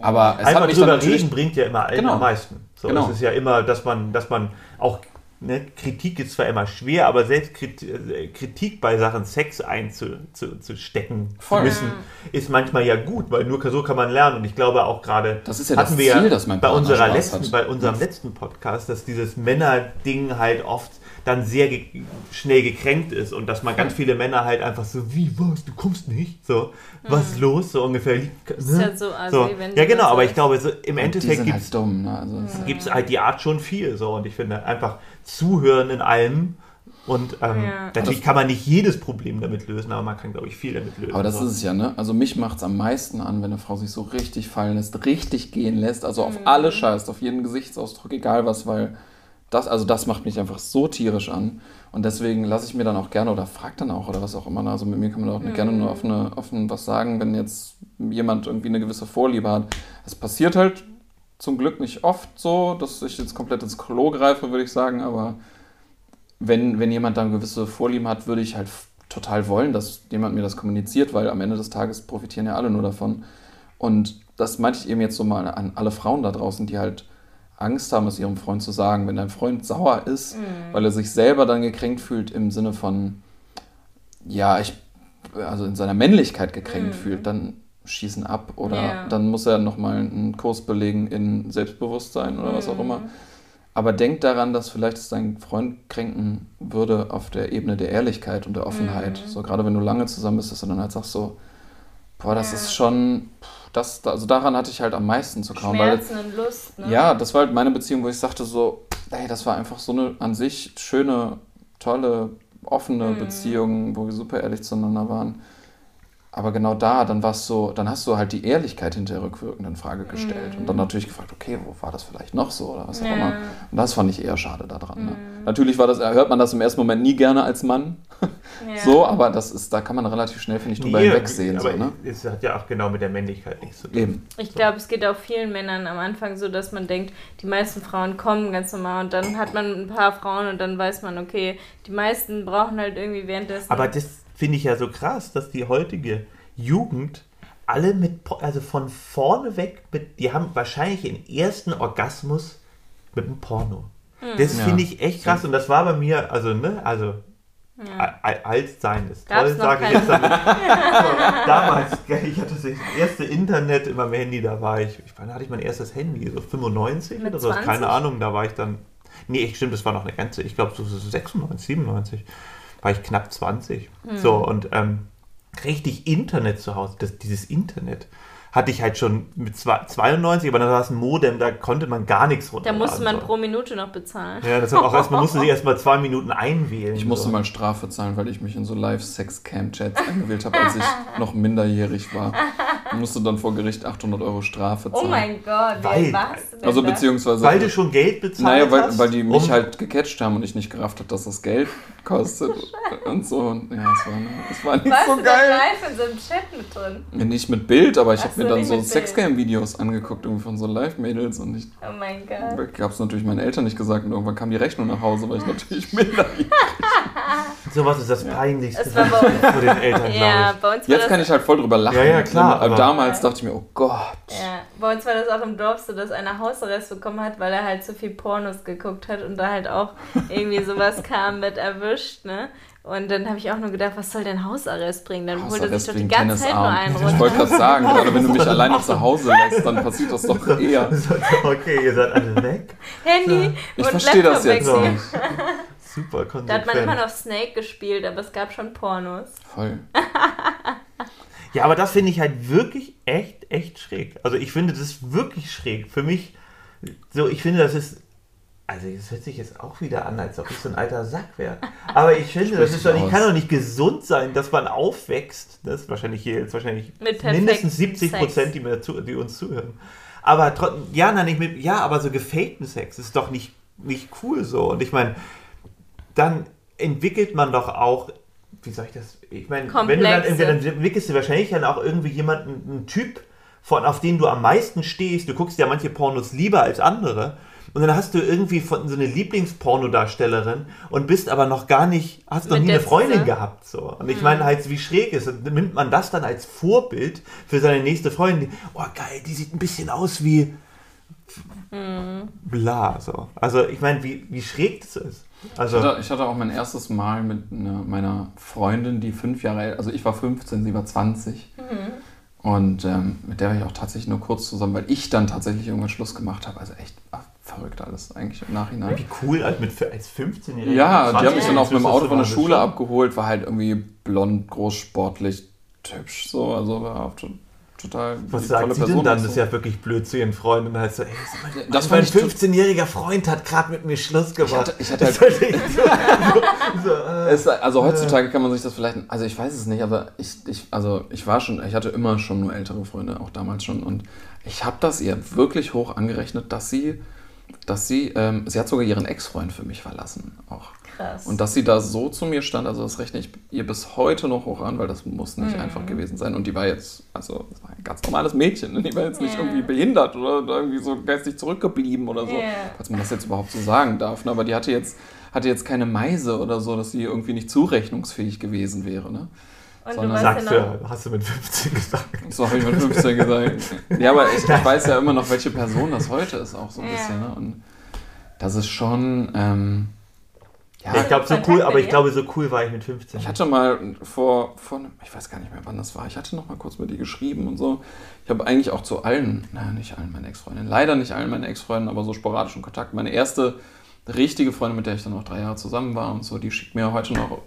Aber es einfach hat mich drüber natürlich... reden bringt ja immer Genau. am meisten. So, Genau. Es ist ja immer, dass man, dass man auch Ne, Kritik ist zwar immer schwer, aber selbst Kritik, äh, Kritik bei Sachen Sex einzustecken zu, müssen, ist manchmal ja gut, weil nur so kann man lernen. Und ich glaube auch gerade, Das ist ja hatten das wir Ziel, ja dass mein bei, unserer Spaß letzten, hat. bei unserem letzten Podcast, dass dieses Männer-Ding halt oft dann sehr ge schnell gekränkt ist und dass man ganz viele Männer halt einfach so, wie, was, du kommst nicht? So, was ist los? So ungefähr. Ne? ist ja so assi, so. Ja, genau, aber ich glaube, so, im Und Endeffekt gibt es halt dumm. Ne? Also es ist- gibt es halt die Art schon viel so und ich finde einfach zuhören in allem und ähm, Ja. natürlich kann man nicht jedes Problem damit lösen, aber man kann glaube ich viel damit lösen. Aber das so. ist es ja, ne? Also mich macht es am meisten an, wenn eine Frau sich so richtig fallen lässt, richtig gehen lässt, also auf Mhm. alle scheißt, auf jeden Gesichtsausdruck, egal was, weil das, also das macht mich einfach so tierisch an. Und deswegen lasse ich mir dann auch gerne oder frag dann auch oder was auch immer. Also mit mir kann man auch Mhm. gerne nur offen, offen was sagen, wenn jetzt jemand irgendwie eine gewisse Vorliebe hat. Es passiert halt zum Glück nicht oft so, dass ich jetzt komplett ins Klo greife, würde ich sagen, aber wenn, wenn jemand dann gewisse Vorlieben hat, würde ich halt total wollen, dass jemand mir das kommuniziert, weil am Ende des Tages profitieren ja alle nur davon. Und das meinte ich eben jetzt so mal an alle Frauen da draußen, die halt Angst haben, es ihrem Freund zu sagen. Wenn dein Freund sauer ist, weil er sich selber dann gekränkt fühlt im Sinne von, ja, ich, also in seiner Männlichkeit gekränkt fühlt, dann schießen ab oder Ja. dann muss er nochmal einen Kurs belegen in Selbstbewusstsein oder was auch immer. Aber denk daran, dass vielleicht es dein Freund kränken würde auf der Ebene der Ehrlichkeit und der Offenheit. So gerade wenn du lange zusammen bist, dass du dann halt sagst so, boah, das Ja. ist schon, pff, das, also daran hatte ich halt am meisten zu kaum. Weil, Schmerzen und Lust, ne? ja, das war halt meine Beziehung, wo ich sagte so, ey, das war einfach so eine an sich schöne, tolle, offene Mhm. Beziehung, wo wir super ehrlich zueinander waren. Aber genau da, dann war's so, dann hast du halt die Ehrlichkeit hinter der rückwirkenden Frage gestellt und dann natürlich gefragt, okay, wo war das vielleicht noch so oder was auch Mhm. Ja. immer. Und das fand ich eher schade daran. Ne? Natürlich war das, hört man das im ersten Moment nie gerne als Mann, <laughs> Ja. so, aber das ist, da kann man relativ schnell, finde ich, drüber Nee, hinwegsehen. aber So, ne? es hat ja auch genau mit der Männlichkeit nichts zu tun. Eben. Ich glaube, es geht auch vielen Männern am Anfang so, dass man denkt, die meisten Frauen kommen ganz normal und dann hat man ein paar Frauen und dann weiß man, okay, die meisten brauchen halt irgendwie währenddessen. Aber das finde ich ja so krass, dass die heutige Jugend alle mit, also von vorne weg, mit, die haben wahrscheinlich den ersten Orgasmus mit dem Porno. Das Ja. finde ich echt krass und das war bei mir, also, ne, also, a- a- alt sein ist Gab's toll, sage ich jetzt damit. <laughs> damals, ich hatte das erste Internet in meinem Handy, da war ich, ich wann hatte ich mein erstes Handy, so 95 Mit oder so, 20? keine Ahnung, da war ich dann, nee, stimmt, das war noch eine ganze, ich glaube so 96, 97, war ich knapp 20. Hm. So, und ähm, richtig Internet zu Hause, das, dieses Internet hatte ich halt schon mit zwei- 92, aber dann war es ein Modem, da konnte man gar nichts da runterladen. musste man so. pro Minute noch bezahlen. Ja, das hat auch erst, man musste sich <laughs> erst mal zwei Minuten einwählen. Ich musste so. mal Strafe zahlen, weil ich mich in so Live-Sex-Cam-Chats eingewählt habe, als ich <laughs> noch minderjährig war. Ich musste dann vor Gericht 800 Euro Strafe Oh zahlen. mein Gott, Weil- wie warst du denn Also da? beziehungsweise... Weil du schon Geld bezahlt Naja, weil, hast? weil die mich um- halt gecatcht haben und ich nicht gerafft habe, dass das Geld kostet <laughs> und so. Und ja, es war, es war nicht Warst so du da geil. live in so einem Chat mit drin? Ja, Nicht mit Bild, aber ich habe so, mir dann so. Sexcam-Videos angeguckt, irgendwie von so Live-Mädels und ich Oh mein Gott. habe es natürlich meinen Eltern nicht gesagt und irgendwann kam die Rechnung nach Hause, weil ich natürlich minderjährig <laughs> Sowas ist das Peinlichste, Es war vor den Eltern, Ja, glaube bei uns Jetzt das, kann ich halt voll drüber lachen. Ja, ja, klar, Aber aber- damals dachte ich mir, oh Gott. ja, bei uns war das auch im Dorf so, dass einer Hausarrest bekommen hat, weil er halt zu viel Pornos geguckt hat und da halt auch <laughs> irgendwie sowas kam mit erwischt, ne? Und dann habe ich auch nur gedacht, was soll denn Hausarrest bringen? Dann holt er sich doch die ganze Zeit nur einen Ich runter. wollte gerade sagen, gerade wenn du mich <laughs> alleine zu Hause lässt, dann passiert das doch <laughs> eher. ich. Okay, ihr seid alle weg. Handy Ich und verstehe das Laptop jetzt So. <laughs> Super konsequent. Da hat man immer noch Snake gespielt, aber es gab schon Pornos. Voll. Ja, aber das finde ich halt wirklich echt, echt schräg. Also ich finde das wirklich schräg. Für mich, so, ich finde, das ist, also das hört sich jetzt auch wieder an, als ob ich so ein alter Sack wäre. Aber ich finde, das ist doch aus. kann doch nicht gesund sein, dass man aufwächst. Das ist wahrscheinlich hier jetzt wahrscheinlich mindestens 70 Sex. Prozent, die, mir zu, die uns zuhören. Aber trotzdem, ja, nein, nicht mit, ja, aber so gefakten Sex ist doch nicht, nicht cool so. Und ich meine, dann entwickelt man doch auch, wie soll ich das, ich meine, wenn du dann irgendwie, dann entwickelst du wahrscheinlich dann auch irgendwie jemanden, einen Typ, von, auf den du am meisten stehst. Du guckst ja manche Pornos lieber als andere. Und dann hast du irgendwie von so eine Lieblingspornodarstellerin und bist aber noch gar nicht, hast noch Mit nie eine Freundin zusammen. gehabt. So. Und ich meine halt, wie schräg ist. Und nimmt man das dann als Vorbild für seine nächste Freundin? Oh geil, die sieht ein bisschen aus wie bla. So. Also ich meine, wie, wie schräg das ist. Ich Also hatte, ich hatte auch mein erstes Mal mit einer, meiner Freundin, die fünf Jahre alt, also ich war 15, sie war 20. Und ähm, mit der war ich auch tatsächlich nur kurz zusammen, weil ich dann tatsächlich irgendwann Schluss gemacht habe. Also echt ach, verrückt alles eigentlich im Nachhinein. wie cool als, mit, als 15-Jähriger. Ja, die hat mich dann 20-Jähriger auf einem ist das Auto von der so Schule abgeholt, war halt irgendwie blond, groß, sportlich, hübsch so, also war auch to- total Was sagt sie denn dann? auch Das so. ist ja wirklich blöd zu ihren Freunden. Und dann heißt so, ey, mal, Das mein fand ich 15-jähriger Freund hat gerade mit mir Schluss gemacht. hatte- ich hatte halt- Das war echt so, <laughs> so, äh, also heutzutage kann man sich das vielleicht, also ich weiß es nicht, aber ich, ich, also ich war schon, ich hatte immer schon nur ältere Freunde, auch damals schon. Und ich habe das ihr wirklich hoch angerechnet, dass sie, dass sie, ähm, sie hat sogar ihren Ex-Freund für mich verlassen auch. Krass. Und dass sie da so zu mir stand, also das rechne ich ihr bis heute noch hoch an, weil das muss Mhm. nicht einfach gewesen sein. Und die war jetzt, also das war ein ganz normales Mädchen, ne? die war jetzt nicht Ja. irgendwie behindert oder irgendwie so geistig zurückgeblieben oder so, Ja. falls man das jetzt überhaupt so sagen darf. Ne? Aber die hatte jetzt, hatte jetzt keine Meise oder so, dass sie irgendwie nicht zurechnungsfähig gewesen wäre. Ne? Und du sondern weißt Sagst ja noch, du, hast du mit 15 gesagt. So habe ich mit 15 gesagt. Ja, aber ich, ich weiß ja immer noch, welche Person das heute ist, auch so ein Ja. bisschen. Ne? Und das ist schon. Ähm, ja, ich glaube, so cool, aber ich glaube, so cool war ich mit 15. Ich hatte mal vor, vor, ich weiß gar nicht mehr, wann das war, ich hatte noch mal kurz mit ihr geschrieben und so. Ich habe eigentlich auch zu allen, naja, nicht allen meinen Ex-Freundinnen, leider nicht allen meinen Ex-Freunden, aber so sporadischen Kontakt. Meine erste richtige Freundin, mit der ich dann auch drei Jahre zusammen war und so, die schickt mir heute noch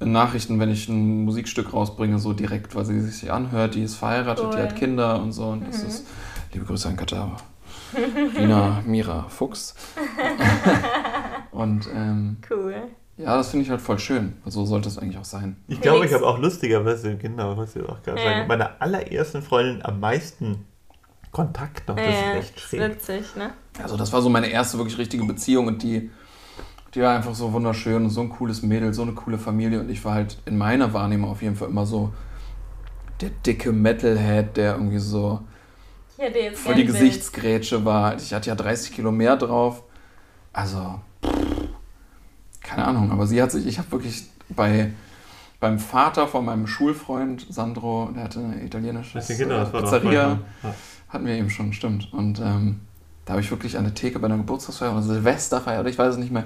Nachrichten, wenn ich ein Musikstück rausbringe, so direkt, weil sie sich anhört, die ist verheiratet, die Cool. hat Kinder und so. Und das ist, liebe Grüße an Katara. Rina Mira Fuchs. <laughs> und ähm, cool. ja, das finde ich halt voll schön. So sollte es eigentlich auch sein. Ich glaube, ich habe auch lustigerweise, genau, was ich auch gerade Ja. sagen, meine allerersten Freundin am meisten Kontakt noch. Das ja, ist echt ist schräg. witzig, ne? Also das war so meine erste wirklich richtige Beziehung und die, die war einfach so wunderschön und so ein cooles Mädel, so eine coole Familie und ich war halt in meiner Wahrnehmung auf jeden Fall immer so der dicke Metalhead, der irgendwie so voll die. Gesichtsgrätsche war. Ich hatte ja 30 Kilo mehr drauf. Also, pff, keine Ahnung, aber sie hat sich, ich habe wirklich bei, beim Vater von meinem Schulfreund Sandro, der hatte eine italienische genau, Pizzeria, hatten wir eben schon, stimmt. Und ähm, da habe ich wirklich an der Theke bei einer Geburtstagsfeier oder Silvesterfeier oder ich weiß es nicht mehr,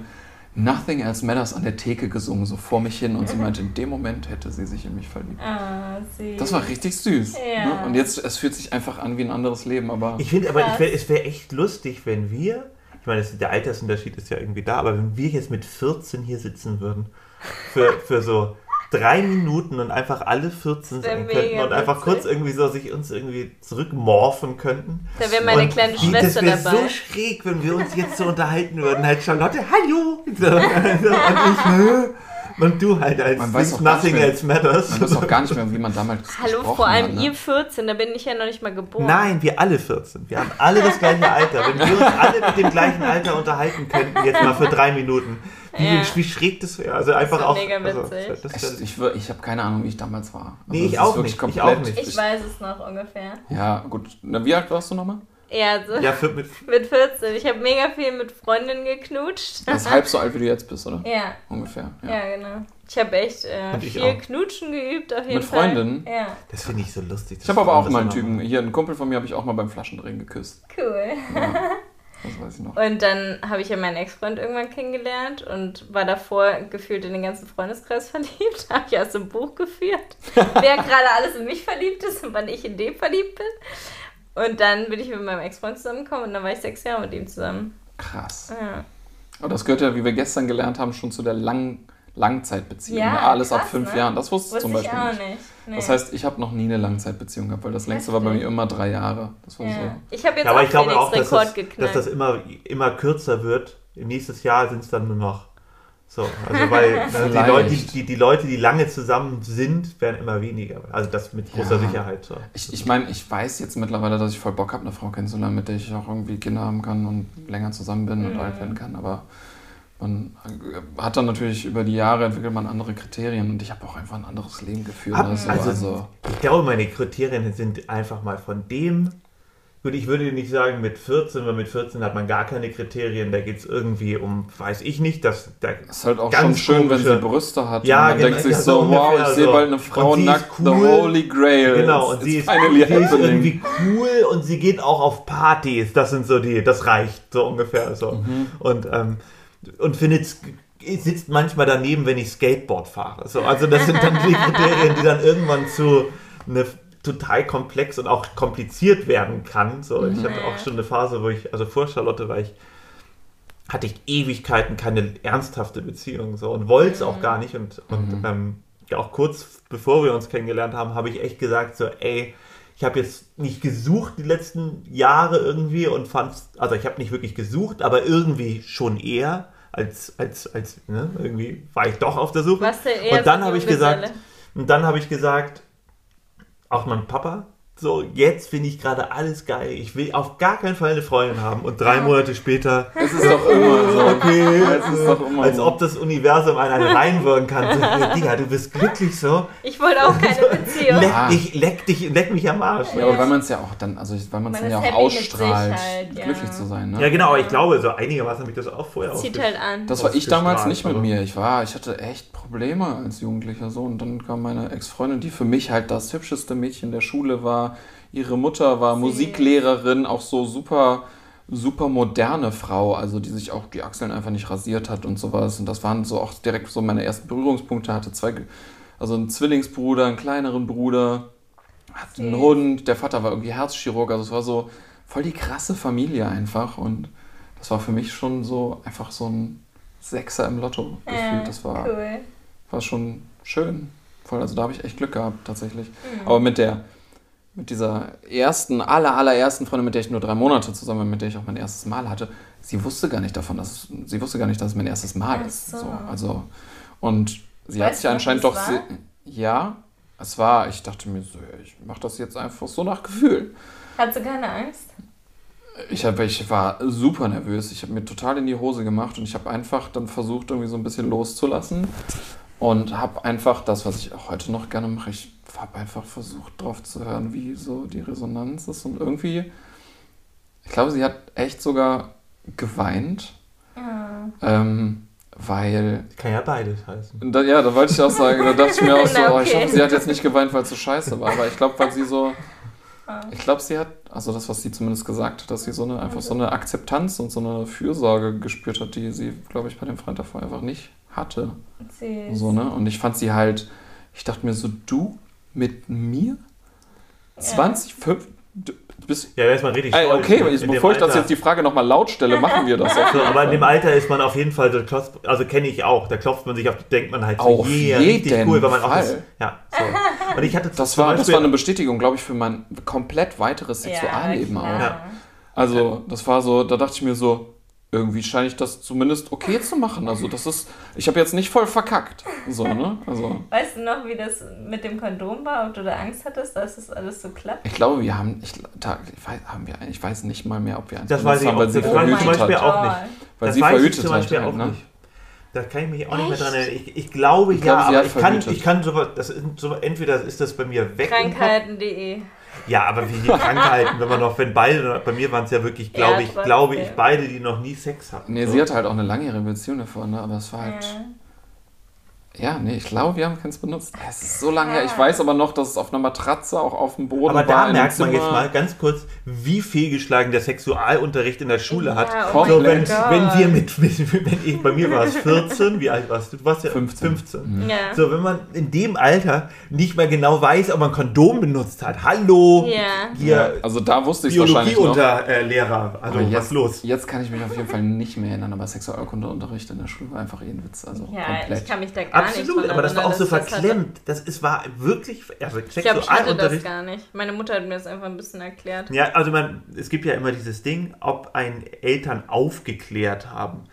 Nothing Else Matters an der Theke gesungen, so vor mich hin. Und sie meinte, in dem Moment hätte sie sich in mich verliebt. Ah, süß. Das war richtig süß. Ja. Ne? Und jetzt, es fühlt sich einfach an wie ein anderes Leben, aber Ich finde aber, ich wär, es wäre echt lustig, wenn wir, ich meine, der Altersunterschied ist ja irgendwie da, aber wenn wir jetzt mit 14 hier sitzen würden, für, für so drei Minuten und einfach alle 14 Das wär sein könnten und einfach witzig. kurz irgendwie so sich uns irgendwie zurückmorphen könnten. Da wäre meine Und kleine wie- Schwester Das dabei. wäre so schräg, wenn wir uns jetzt so unterhalten würden. Halt Charlotte, hallo! <laughs> So, und ich? Und du halt als Man weiß auch Nothing mehr- Else Matters. man weiß auch gar nicht mehr, wie man damals Hallo, vor allem hat, ne? ihr 14, da bin ich ja noch nicht mal geboren. Nein, wir alle 14. Wir haben alle das gleiche Alter. Wenn wir uns alle mit dem gleichen Alter unterhalten könnten, jetzt mal für drei Minuten, wie, Ja. wie schräg das wäre. Also einfach auch. mega also, witzig. das Ich, wär, ich, wür- ich habe keine Ahnung, wie ich damals war. Also Nee, ich das auch nicht. Ich auch nicht. Ich weiß es noch ungefähr. Ja, gut. Na, wie alt warst du nochmal? Ja, so Ja, für, mit, <laughs> mit 14. Ich habe mega viel mit Freundinnen geknutscht. Das ist halb so alt, wie du jetzt bist, oder? Ja, Ungefähr. Ja. ja, genau. Ich habe echt äh, ich viel auch. Knutschen geübt, auf jeden Mit Fall. Freundinnen? Ja, das finde ich so lustig. Ich habe aber auch mal einen Typen, hier einen Kumpel von mir habe ich auch mal beim Flaschendrehen geküsst. cool. Ja, das weiß ich noch. Und dann habe ich ja meinen Ex-Freund irgendwann kennengelernt und war davor gefühlt in den ganzen Freundeskreis <laughs> verliebt. Habe ich aus dem Buch geführt, wer <laughs> gerade alles in mich verliebt ist und wann ich in den verliebt bin. Und dann bin ich mit meinem Ex-Freund zusammengekommen und dann war ich sechs Jahre mit ihm zusammen. Krass. Ja. Aber das gehört ja, wie wir gestern gelernt haben, schon zu der lang Langzeitbeziehung. Ja, ne? Alles ab krass, fünf ne? Jahren. Das wusste ich Wusste zum ich Beispiel auch nicht. nicht. Nee. Das heißt, ich habe noch nie eine Langzeitbeziehung gehabt, weil das längste war bei mir immer drei Jahre. Das war ja. so. Ich habe jetzt Ja, aber auch ich glaube auch, dass Rekord das, geknackt. dass das immer, immer kürzer wird. Nächstes Jahr sind es dann nur noch so. Also weil ne, <laughs> die. Leute, die, die, Leute, die lange zusammen sind, werden immer weniger. Also das mit großer Ja. Sicherheit. So. Ich, ich meine, ich weiß jetzt mittlerweile, dass ich voll Bock habe, eine Frau kennenzulernen, mit der ich auch irgendwie Kinder haben kann und länger zusammen bin und Mhm. alt werden kann. Aber man hat dann natürlich über die Jahre entwickelt man andere Kriterien und ich habe auch einfach ein anderes Leben geführt. Ab- Also, also- also, Ich glaube, meine Kriterien sind einfach mal von dem. Gut, ich würde nicht sagen mit 14, weil mit 14 hat man gar keine Kriterien. Da geht es irgendwie um, weiß ich nicht, dass da ist halt auch Ganz schon schön, wenn sie komische- Brüste hat. Ja, und man genau, denkt sich ja, so, so wow, ich sehe so. bald eine Frau nackt, the cool. holy grail. Genau, und sie ist, sie ist irgendwie cool und sie geht auch auf Partys. Das sind so die, das reicht so ungefähr so. Mhm. Und, ähm, und findet, sitzt manchmal daneben, wenn ich Skateboard fahre. So, also das sind dann die Kriterien, die dann irgendwann zu eine total komplex und auch kompliziert werden kann. So, ich hatte auch schon eine Phase, wo ich, also vor Charlotte war ich hatte ich Ewigkeiten keine ernsthafte Beziehung so und wollte es auch gar nicht und, und Mhm. ähm, ja, auch kurz bevor wir uns kennengelernt haben, habe ich echt gesagt so, ey, ich habe jetzt nicht gesucht die letzten Jahre irgendwie und fand, also ich habe nicht wirklich gesucht, aber irgendwie schon eher als, als, als, ne, irgendwie war ich doch auf der Suche. Was der eher und dann habe ich gesagt, und dann habe ich gesagt, auch mein Papa, so, jetzt finde ich gerade alles geil. Ich will auf gar keinen Fall eine Freundin haben. Und drei Monate später, Es ist doch immer <laughs> so. okay, Es ist doch immer als ob das Universum an einen reinwirken kann. So, hey, <laughs> Digga, du bist glücklich so. Ich wollte auch keine Beziehung. Leck, Ja. dich, leck, dich, leck mich am Arsch. Ja, aber weil man es ja auch dann, also weil man es dann ja auch ausstrahlt, halt, ja. glücklich zu sein. Ne? Ja, genau, aber ich glaube, so einigermaßen habe ich das auch vorher Zieht halt an. Das war ich damals nicht mit mir. Ich war, ich hatte echt Probleme als Jugendlicher so und dann kam meine Ex-Freundin, die für mich halt das hübscheste Mädchen der Schule war. Ihre Mutter war. Musiklehrerin, auch so super, super moderne Frau, also die sich auch die Achseln einfach nicht rasiert hat und sowas. Und das waren so auch direkt so meine ersten Berührungspunkte. Hatte zwei, also einen Zwillingsbruder, einen kleineren Bruder, hatte einen. Hund. Der Vater war irgendwie Herzchirurg, also es war so voll die krasse Familie einfach und das war für mich schon so einfach so ein Sechser im Lotto gefühlt. Das war, cool. war schon schön. Voll, also da habe ich echt Glück gehabt, tatsächlich. Mhm. Aber mit der, mit dieser ersten, aller, allerersten Freundin, mit der ich nur drei Monate zusammen bin, mit der ich auch mein erstes Mal hatte, sie wusste gar nicht davon, dass es, sie wusste gar nicht, dass es mein erstes Mal ist. so. So, also, und sie hat Weißt sich du noch, anscheinend doch. war? Ja, es war, ich dachte mir so, ja, ich mache das jetzt einfach so nach Gefühl. Hast du keine Angst? Ich, hab, ich war super nervös. Ich habe mir total in die Hose gemacht und ich habe einfach dann versucht, irgendwie so ein bisschen loszulassen. Und habe einfach das, was ich auch heute noch gerne mache, ich habe einfach versucht, drauf zu hören, wie so die Resonanz ist. Und irgendwie, ich glaube, sie hat echt sogar geweint, Ja. ähm, weil Kann ja beides heißen. da, ja, da wollte ich auch sagen, da dachte ich mir auch so, Na, <laughs> oh, ich okay. hoffe, sie hat jetzt nicht geweint, weil es so scheiße war, aber ich glaube, weil sie so, Ah. ich glaube, sie hat, also das, was sie zumindest gesagt hat, dass sie so eine, einfach so eine Akzeptanz und so eine Fürsorge gespürt hat, die sie, glaube ich, bei dem Freund davor einfach nicht hatte. Süß. So, ne? Und ich fand sie halt, ich dachte mir so, du mit mir? 20, 5, du bist, Ja, da ist man richtig stolz. okay, ne? dem bevor ich das Alter- jetzt die Frage nochmal laut stelle, machen wir das auch. So, aber in dem Alter ist man auf jeden Fall so, klopft, also kenne ich auch, da klopft man sich auf, denkt man halt so, Auf yeah, richtig jeden cool, weil man auch das, Fall. ja, so. Und ich hatte Das zum war, das Beispiel- war eine Bestätigung, glaube ich, für mein komplett weiteres Sexualleben ja, auch. Ja. Also, das war so, da dachte ich mir so, irgendwie scheine ich das zumindest okay zu machen. Also, das ist, ich habe jetzt nicht voll verkackt. So, ne? Also, <laughs> Weißt du noch, wie das mit dem Kondom war, ob du da Angst hattest, dass das alles so klappt? ich glaube, wir haben, ich, da, ich, weiß, haben wir, ich weiß nicht mal mehr, ob wir eins Das weiß ich haben, auch weil sie. Das weiß ich zum verhütet Beispiel hat. auch nicht. Weil das sie weiß ich verhütet zum hat. Beispiel auch ne? nicht. Da kann ich mich auch nicht mehr Echt? dran erinnern. Ich, ich glaube Ich ja, glaube, sie aber ich kann, verhütet. ich kann sowas, das ist so, entweder ist das bei mir weg. Krankheiten.de. Ja, aber wie die Krankheiten, wenn man noch, wenn beide, bei mir waren es ja wirklich, glaube Ja, ich, glaube ich, beide, die noch nie Sex hatten. Nee, so. sie hatte halt auch eine langjährige Beziehung davor, ne? aber es war halt. Ja, nee, ich glaube, wir haben keins benutzt. Es ist so lange her. Ich weiß aber noch, dass es auf einer Matratze auch auf dem Boden Aber war. da in einem merkt man jetzt mal ganz kurz, wie fehlgeschlagen der Sexualunterricht in der Schule Ja, hat. oh so, wenn, wenn wir mit, <laughs> wenn ich, bei mir war es 14, wie alt warst du? Du warst ja 15. 15. Ja. So, wenn man in dem Alter nicht mal genau weiß, ob man Kondom benutzt hat. Hallo! Ja. Ja, Hier, also da wusste ich wahrscheinlich noch. Biologieunterlehrer. Also, Aber was jetzt, ist los? Jetzt kann ich mich auf jeden Fall nicht mehr erinnern, aber Sexualkundeunterricht in der Schule war einfach eh ein Witz. Also Ja, komplett. ich kann mich da gar nicht Absolut, aber das war auch so das verklemmt. Das ist, war wirklich. Also. Ich glaube, ich hatte das gar nicht. Meine Mutter hat mir das einfach ein bisschen erklärt. Ja, also man, es gibt ja immer dieses Ding, ob ein Eltern aufgeklärt haben.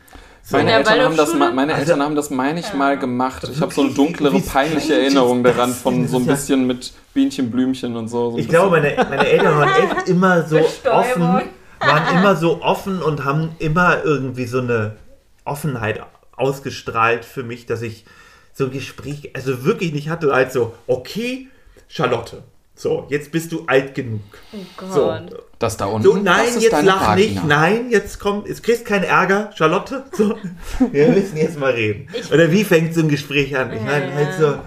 So, Meine, Eltern haben, das, meine Also- Eltern haben das, meine ich, mal gemacht. Ich habe so eine dunklere, peinliche Erinnerung daran von so ein ja- bisschen mit Bienchen, Blümchen und so. so Ich glaube, meine, meine Eltern waren echt <laughs> immer so offen, waren immer so offen und haben immer irgendwie so eine Offenheit ausgestrahlt für mich, dass ich so ein Gespräch, also wirklich nicht hatte, als so, okay, Charlotte, so, jetzt bist du alt genug. Oh So, Gott. Das da unten. so nein, das ist jetzt deine lach Vagina. nicht, nein, jetzt komm, jetzt kriegst keinen Ärger, Charlotte. So, wir müssen jetzt mal reden. Ich- Oder wie fängt so ein Gespräch an? Ich meine, Ja. halt so,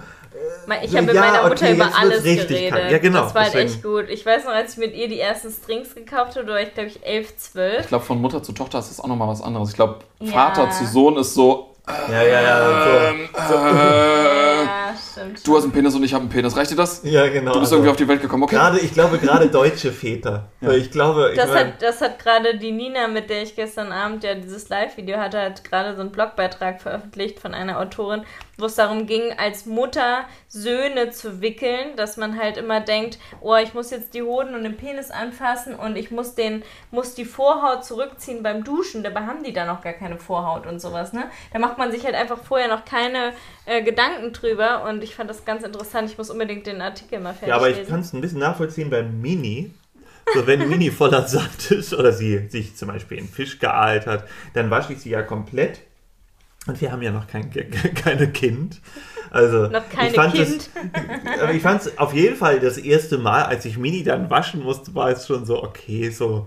Ich Ja, habe mit ja, meiner Mutter okay, über alles richtig geredet. kalt. Ja, genau, Das war halt echt gut. Ich weiß noch, als ich mit ihr die ersten Strings gekauft habe, da war ich, glaube ich, 11, 12. Ich glaube, von Mutter zu Tochter ist das auch nochmal was anderes. Ich glaube, Ja. Vater zu Sohn ist so, ja, ja, ja, so. äh, ja, stimmt. du hast einen Penis und ich habe einen Penis. Reicht dir das? Ja, genau. Du bist also- irgendwie auf die Welt gekommen, okay? Gerade, ich glaube, gerade deutsche Väter. Weil ich glaube, ich Das mein, hat, das hat gerade die Nina, mit der ich gestern Abend ja dieses Live-Video hatte, hat gerade so einen Blogbeitrag veröffentlicht von einer Autorin, wo es darum ging, als Mutter Söhne zu wickeln, dass man halt immer denkt, oh, ich muss jetzt die Hoden und den Penis anfassen und ich muss den, muss die Vorhaut zurückziehen beim Duschen. Dabei haben die da noch gar keine Vorhaut und sowas, ne? Da macht man sich halt einfach vorher noch keine äh, Gedanken drüber und ich fand das ganz interessant. Ich muss unbedingt den Artikel mal fertig ja, aber ich kann es ein bisschen nachvollziehen beim Mini. So, wenn Mini voller Sand ist oder sie sich zum Beispiel in Fisch geahlt hat, dann wasche ich sie ja komplett. Und wir haben ja noch kein keine Kind. Also, Noch keine ich fand Kind. <laughs> Aber ich fand es auf jeden Fall das erste Mal, als ich Mini dann waschen musste, war es schon so, okay, so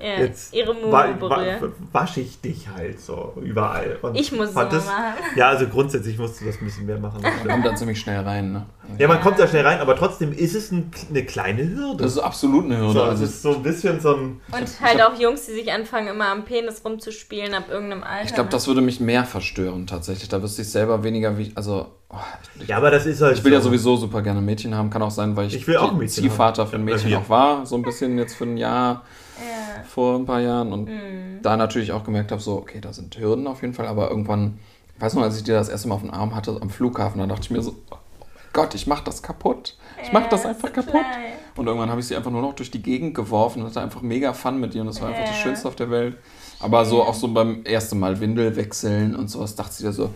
ja, jetzt ihre wa wa wasche ich dich halt so überall. Und Ich muss es das- machen. <laughs> Ja, also grundsätzlich musst du das ein bisschen mehr machen. Man kommt da ziemlich schnell rein, ne? Ja, man kommt da schnell rein, aber trotzdem ist es ein, eine kleine Hürde. Das ist absolut eine Hürde. so, es also, ist so ein bisschen so ein. Und halt auch Jungs, die sich anfangen, immer am Penis rumzuspielen ab irgendeinem Alter. ich glaube, ne? das würde mich mehr verstören, tatsächlich. Da wüsste ich selber weniger, wie. Also, oh, ich, Ja, aber das ist halt. ich will ja so. sowieso super gerne Mädchen haben. Kann auch sein, weil ich, Ich will auch Mädchen Ziehvater haben. für ein Ja, Mädchen ja. auch war. So ein bisschen jetzt für ein Jahr, Ja. vor ein paar Jahren. Und Mhm. da natürlich auch gemerkt habe, so, okay, da sind Hürden auf jeden Fall. Aber irgendwann, ich weiß noch, als ich dir das erste Mal auf den Arm hatte am Flughafen, da dachte ich mir so, oh mein Gott, ich mach das kaputt. Ich mach das einfach kaputt. klein. Und irgendwann habe ich sie einfach nur noch durch die Gegend geworfen und hatte einfach mega Fun mit ihr und das war einfach das. Schönste auf der Welt. Aber so auch so beim ersten Mal Windel wechseln und sowas, dachte sie dir so.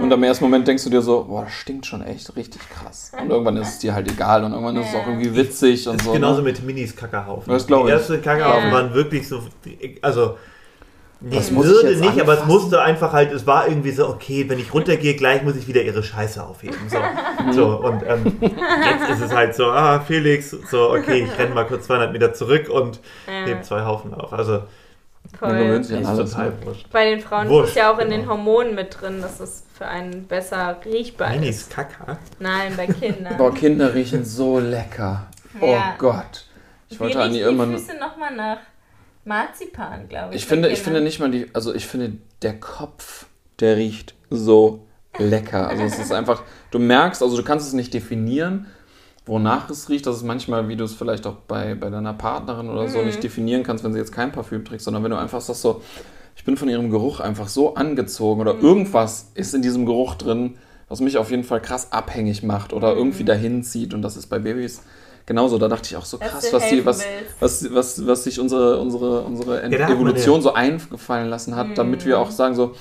Und am ersten Moment denkst du dir so, boah, das stinkt schon echt richtig krass. Und irgendwann ist es dir halt egal und irgendwann ist es auch irgendwie witzig und Das ist so. genauso ne? mit Minis Kackerhaufen. Das glaub Die ich. ersten Kackerhaufen Ja. waren wirklich so. Also. Das Das muss ich würde jetzt nicht, aber es anfassen? musste einfach halt, es war irgendwie so, okay, wenn ich runtergehe, gleich muss ich wieder ihre Scheiße aufheben. So, so und ähm, jetzt ist es halt so, ah, Felix, so, okay, ich renne mal kurz 200 Meter zurück und Ja. hebe zwei Haufen auf. Also, Man Voll. gewöhnt sich an ist alles. total Ne? wurscht. Bei den Frauen Wurscht, ist es ja auch in den genau. Hormonen mit drin, dass es für einen besser riechbar ist. Minis Kacker. Nein, bei Kindern. Boah, Kinder riechen so lecker. Oh Ja. Gott. Ich Wie wollte an die die irgendwann. Füße nochmal nach Marzipan, glaube ich. Ich finde, ich finde nicht mal die, also ich finde, der Kopf, der riecht so lecker. Also es ist <laughs> einfach, du merkst, also du kannst es nicht definieren, wonach es riecht. Das ist manchmal, wie du es vielleicht auch bei, bei deiner Partnerin oder so nicht definieren kannst, wenn sie jetzt kein Parfüm trägt, sondern wenn du einfach sagst so, ich bin von ihrem Geruch einfach so angezogen oder irgendwas ist in diesem Geruch drin, was mich auf jeden Fall krass abhängig macht oder irgendwie dahin zieht. Und das ist bei Babys genauso. Da dachte ich auch so Dass krass, was die, was, was, was, was sich unsere, unsere, unsere Ja, Evolution so eingefallen lassen hat, damit wir auch sagen so,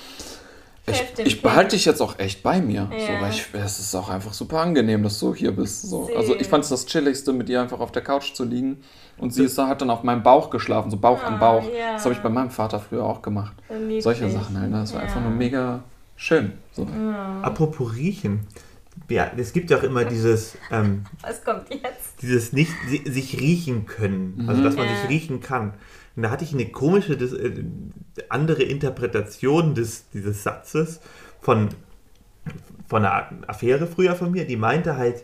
ich, ich behalte dich jetzt auch echt bei mir. So, Ja. weil ich, es ist auch einfach super angenehm, dass du hier bist. So. Also ich fand es das Chilligste, mit ihr einfach auf der Couch zu liegen. Und sie ist da, hat dann auf meinem Bauch geschlafen, so Bauch an Ah, Bauch. ja. Das habe ich bei meinem Vater früher auch gemacht. So niedlich. Solche Sachen halt. Das war Ja. einfach nur mega schön. So. Apropos Riechen. ja, es gibt ja auch immer dieses, ähm, Was kommt jetzt? dieses nicht si- sich riechen können, also Mhm. dass man Ja. sich riechen kann. Und da hatte ich eine komische, das, äh, andere Interpretation des, dieses Satzes von, von einer Affäre früher von mir, die meinte halt,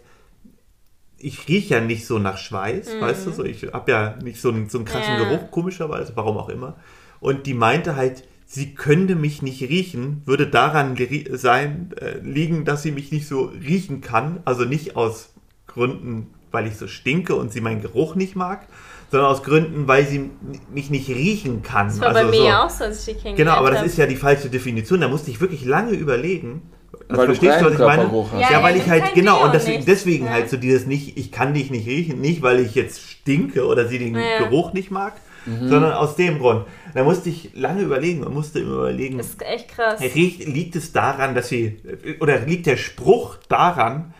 ich rieche ja nicht so nach Schweiß, weißt du, so, ich habe ja nicht so einen, so einen krassen Mhm. Ja. Geruch, komischerweise, warum auch immer. Und die meinte halt, sie könnte mich nicht riechen, würde daran sein, äh, liegen, dass sie mich nicht so riechen kann, also nicht aus Gründen, weil ich so stinke und sie meinen Geruch nicht mag, sondern aus Gründen, weil sie mich nicht riechen kann. Das war also bei mir so. ja auch so, als ich die kennengelernt Genau, aber das ist ja die falsche Definition. Da musste ich wirklich lange überlegen. Also Weil du verstehst du, was ich meine? Ja, Ja, weil ja, ich halt, genau, und deswegen, deswegen Ja. halt so dieses nicht, ich kann dich nicht riechen, nicht weil ich jetzt stinke oder sie den Ja. Geruch nicht mag, Mhm. sondern aus dem Grund. Da musste ich lange überlegen und musste immer überlegen, Das ist echt krass. riecht, liegt es daran, dass sie, oder liegt der Spruch daran,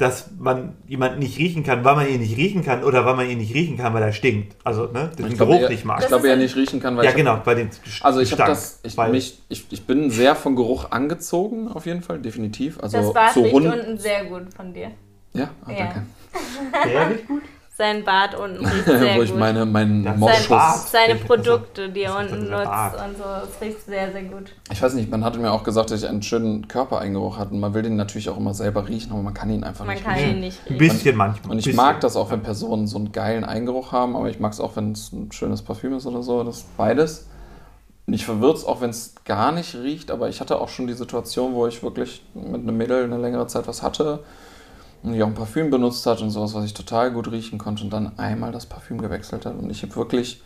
dass man jemanden nicht riechen kann, weil man ihn nicht riechen kann oder weil man ihn nicht riechen kann, weil er stinkt. Also, ne, den Ich glaube, Geruch er, nicht mag. ich glaube, er nicht riechen kann, weil ja, ich genau, bei den Also ich habe das, ich, weil- mich, ich, ich bin sehr von Geruch angezogen, auf jeden Fall, definitiv. Also das Bart zu Hund. unten sehr gut von dir. Ja, ah, Ja. danke. Riecht gut. Sein Bart unten riecht <laughs> sehr Wo ich gut. meine, meinen Moschus. sein. Seine Also, Produkte, die er unten nutzt Bart. und so. Es riecht sehr, sehr gut. Ich weiß nicht, man hatte mir auch gesagt, dass ich einen schönen Körpereingeruch hatte. Und man will den natürlich auch immer selber riechen, aber man kann ihn einfach Man nicht kann riechen. ihn nicht Ein riechen. bisschen manchmal. Und ich bisschen. mag das auch, wenn Personen so einen geilen Eingeruch haben, aber ich mag es auch, wenn es ein schönes Parfüm ist oder so. Das ist beides. Mich verwirrt es auch, wenn es gar nicht riecht, aber ich hatte auch schon die Situation, wo ich wirklich mit einem Mädel eine längere Zeit was hatte und die auch ein Parfüm benutzt hat und sowas, was ich total gut riechen konnte und dann einmal das Parfüm gewechselt hat. Und ich habe wirklich,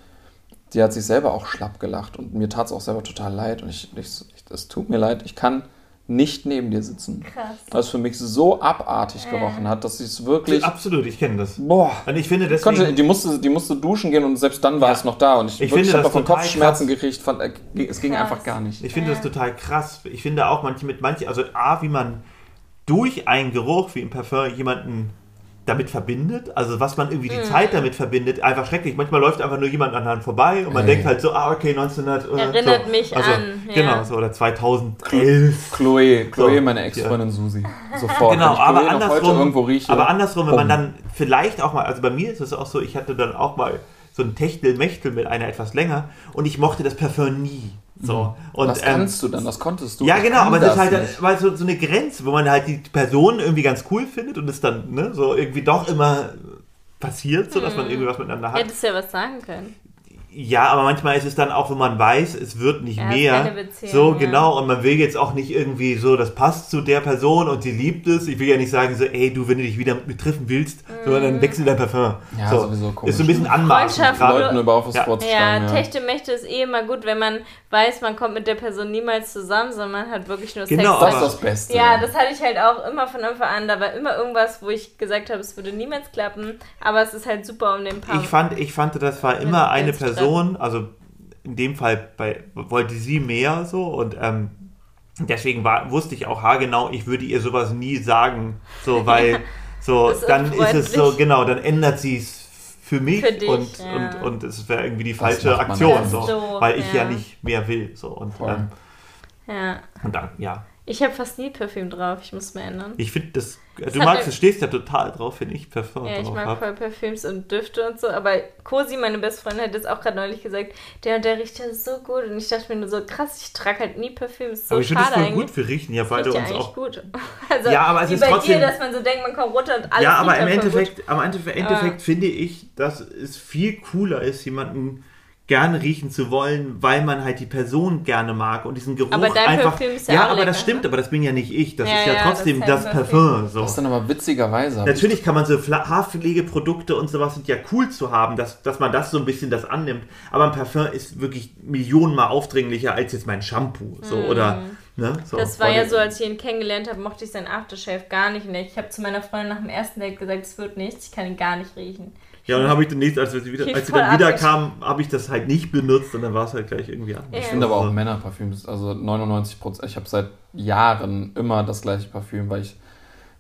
die hat sich selber auch schlapp gelacht und mir tat es auch selber total leid und ich, ich, es tut mir leid, ich kann nicht neben dir sitzen. Krass. Weil es für mich so abartig gerochen hat, dass ich es wirklich. Absolut, ich kenne das. Boah. Und ich finde Konnte, deswegen, die, musste, die musste duschen gehen und selbst dann war Ja. es noch da. Und ich, Ich wirklich, finde das davon Kopfschmerzen krass. gekriegt. Fand, äh, es ging Krass. einfach gar nicht. ich finde das total krass. Ich finde auch manche mit manchen, also A, wie man durch einen Geruch wie im Parfum jemanden damit verbindet, also was man irgendwie die Mhm. Zeit damit verbindet, einfach schrecklich. Manchmal läuft einfach nur jemand an einem vorbei und man Ey. denkt halt so, ah, okay, 1900. äh, Erinnert so. mich also, an, ja. Genau, so, oder 2011. Chloe, Chloe, So. meine Ex-Freundin Susi. <laughs> Sofort. Genau, aber andersrum, irgendwo rieche. aber andersrum, wenn man dann vielleicht auch mal, also bei mir ist es auch so, ich hatte dann auch mal so ein Techtelmechtel mit einer etwas länger und ich mochte das Parfum nie. So. Und, das ähm, kannst du dann, das konntest du. Ja, genau, aber das ist halt weil so, so eine Grenze, wo man halt die Person irgendwie ganz cool findet und es dann ne, so irgendwie doch immer passiert, so dass man irgendwie was miteinander hat. Hättest du ja was sagen können. Ja, aber manchmal ist es dann auch, wenn man weiß, es wird nicht Ja, mehr. keine Beziehung, so, ja. genau. Und man will jetzt auch nicht irgendwie so, das passt zu der Person und sie liebt es. Ich will ja nicht sagen, so, ey, du, wenn du dich wieder mit mir treffen willst, sondern Mhm. dann wechsel dein Parfum. Ja, so. sowieso komisch. Ist so ein bisschen anmaßend. Freundschaft. Leuten überhaupt was Ja. vorzuschlagen. Ja, Ja, Techte Mächte ist eh immer gut, wenn man weiß, man kommt mit der Person niemals zusammen, sondern man hat wirklich nur Genau, Sex. Das ist das Beste. Ja, das hatte ich halt auch immer von Anfang an. Da war immer irgendwas, wo ich gesagt habe, es würde niemals klappen. Aber es ist halt super um den Paar. Ich fand, ich fand, das war immer eine. Person, also in dem Fall bei, wollte sie mehr so und ähm, deswegen war, wusste ich auch haargenau, ich würde ihr sowas nie sagen, so, weil <laughs> so, ist dann ist es so, genau, dann ändert sie es für mich Für dich, und, ja. und, und es wäre irgendwie die falsche Aktion, so. Doof, weil ich ja. ja. nicht mehr will, so, und, ähm, ja. und dann, ja, Ich habe fast nie Parfüm drauf. Ich muss mir ändern. ich finde das, du hat magst, du stehst ja total drauf, wenn ich Parfum Ja, ich mag habe. voll Parfüms und Düfte und so, aber Cosi, meine beste Freundin, hat jetzt auch gerade neulich gesagt, der und der riecht ja so gut und ich dachte mir nur so, krass, ich trage halt nie Parfüm, ist so aber ich finde schade das voll eigentlich. gut für Riechen, ja, Das beide ja uns auch gut. <laughs> Also, Ja, aber es wie ist bei trotzdem- dir, dass man so denkt, man kommt runter und alles ja, aber im. Endeffekt, am Endeffekt, Endeffekt finde ich, dass es viel cooler ist, jemanden gerne riechen zu wollen, weil man halt die Person gerne mag und diesen Geruch Aber dein einfach. Parfüm ist ja ja, aber das stimmt, ne? aber das bin ja nicht ich. Das Ja, ist ja ja, trotzdem das das, dein Parfum. So. Das ist dann aber witzigerweise. Natürlich kann man so Haarpflegeprodukte und sowas sind ja cool zu haben, dass, dass man das so ein bisschen das annimmt. Aber ein Parfum ist wirklich millionenmal aufdringlicher als jetzt mein Shampoo. So, oder, ne, so. Das war ja so, als ich ihn kennengelernt habe, mochte ich seinen Aftershave gar nicht. Und ich habe zu meiner Freundin nach dem ersten Date gesagt, es wird nichts, ich kann ihn gar nicht riechen. Ja, und dann habe ich demnächst, als, wir wieder, als sie dann wieder kam, habe ich das halt nicht benutzt und dann war es halt gleich irgendwie anders. Ja. Ich finde aber auch Männerparfüms, also 99 Prozent. Ich habe seit Jahren immer das gleiche Parfüm, weil ich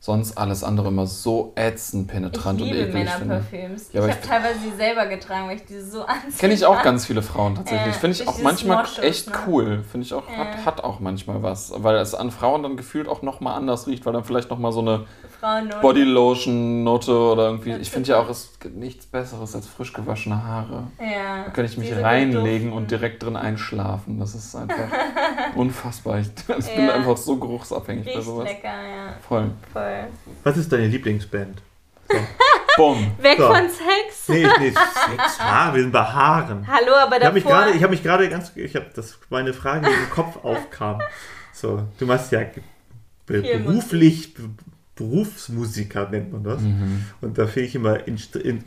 sonst alles andere immer so ätzend Ich penetrant und eklig finde. Männerparfüms. Ja, aber ich ich- habe teilweise sie selber getragen, weil ich diese so anziehe. Kenne ich auch ganz viele Frauen tatsächlich. Ja, Finde ich auch manchmal Moschus, echt ne? cool. Finde ich auch, Ja. hat, hat auch manchmal was. Weil es an Frauen dann gefühlt auch nochmal anders riecht, weil dann vielleicht nochmal so eine Frauen Bodylotion-Note oder irgendwie. Ich finde ja auch, es gibt nichts Besseres als frisch gewaschene Haare. Ja. Da kann ich mich reinlegen und direkt drin einschlafen. Das ist einfach <laughs> unfassbar. Ich, ich bin Ja. einfach so geruchsabhängig bei Riecht sowas. lecker, ja. Voll. Voll. Was ist deine Lieblingsband? <laughs> Bumm. Weg So. von Sex. Nee, nee, Sex. Ah, wir sind bei Haaren. Hallo, aber Ich habe mich davor... gerade, ich habe mich gerade ganz, ich habe, das meine Frage die im Kopf aufkam. So, du machst ja be Viel beruflich, be Berufsmusiker nennt man das. Mhm. Und da finde ich immer,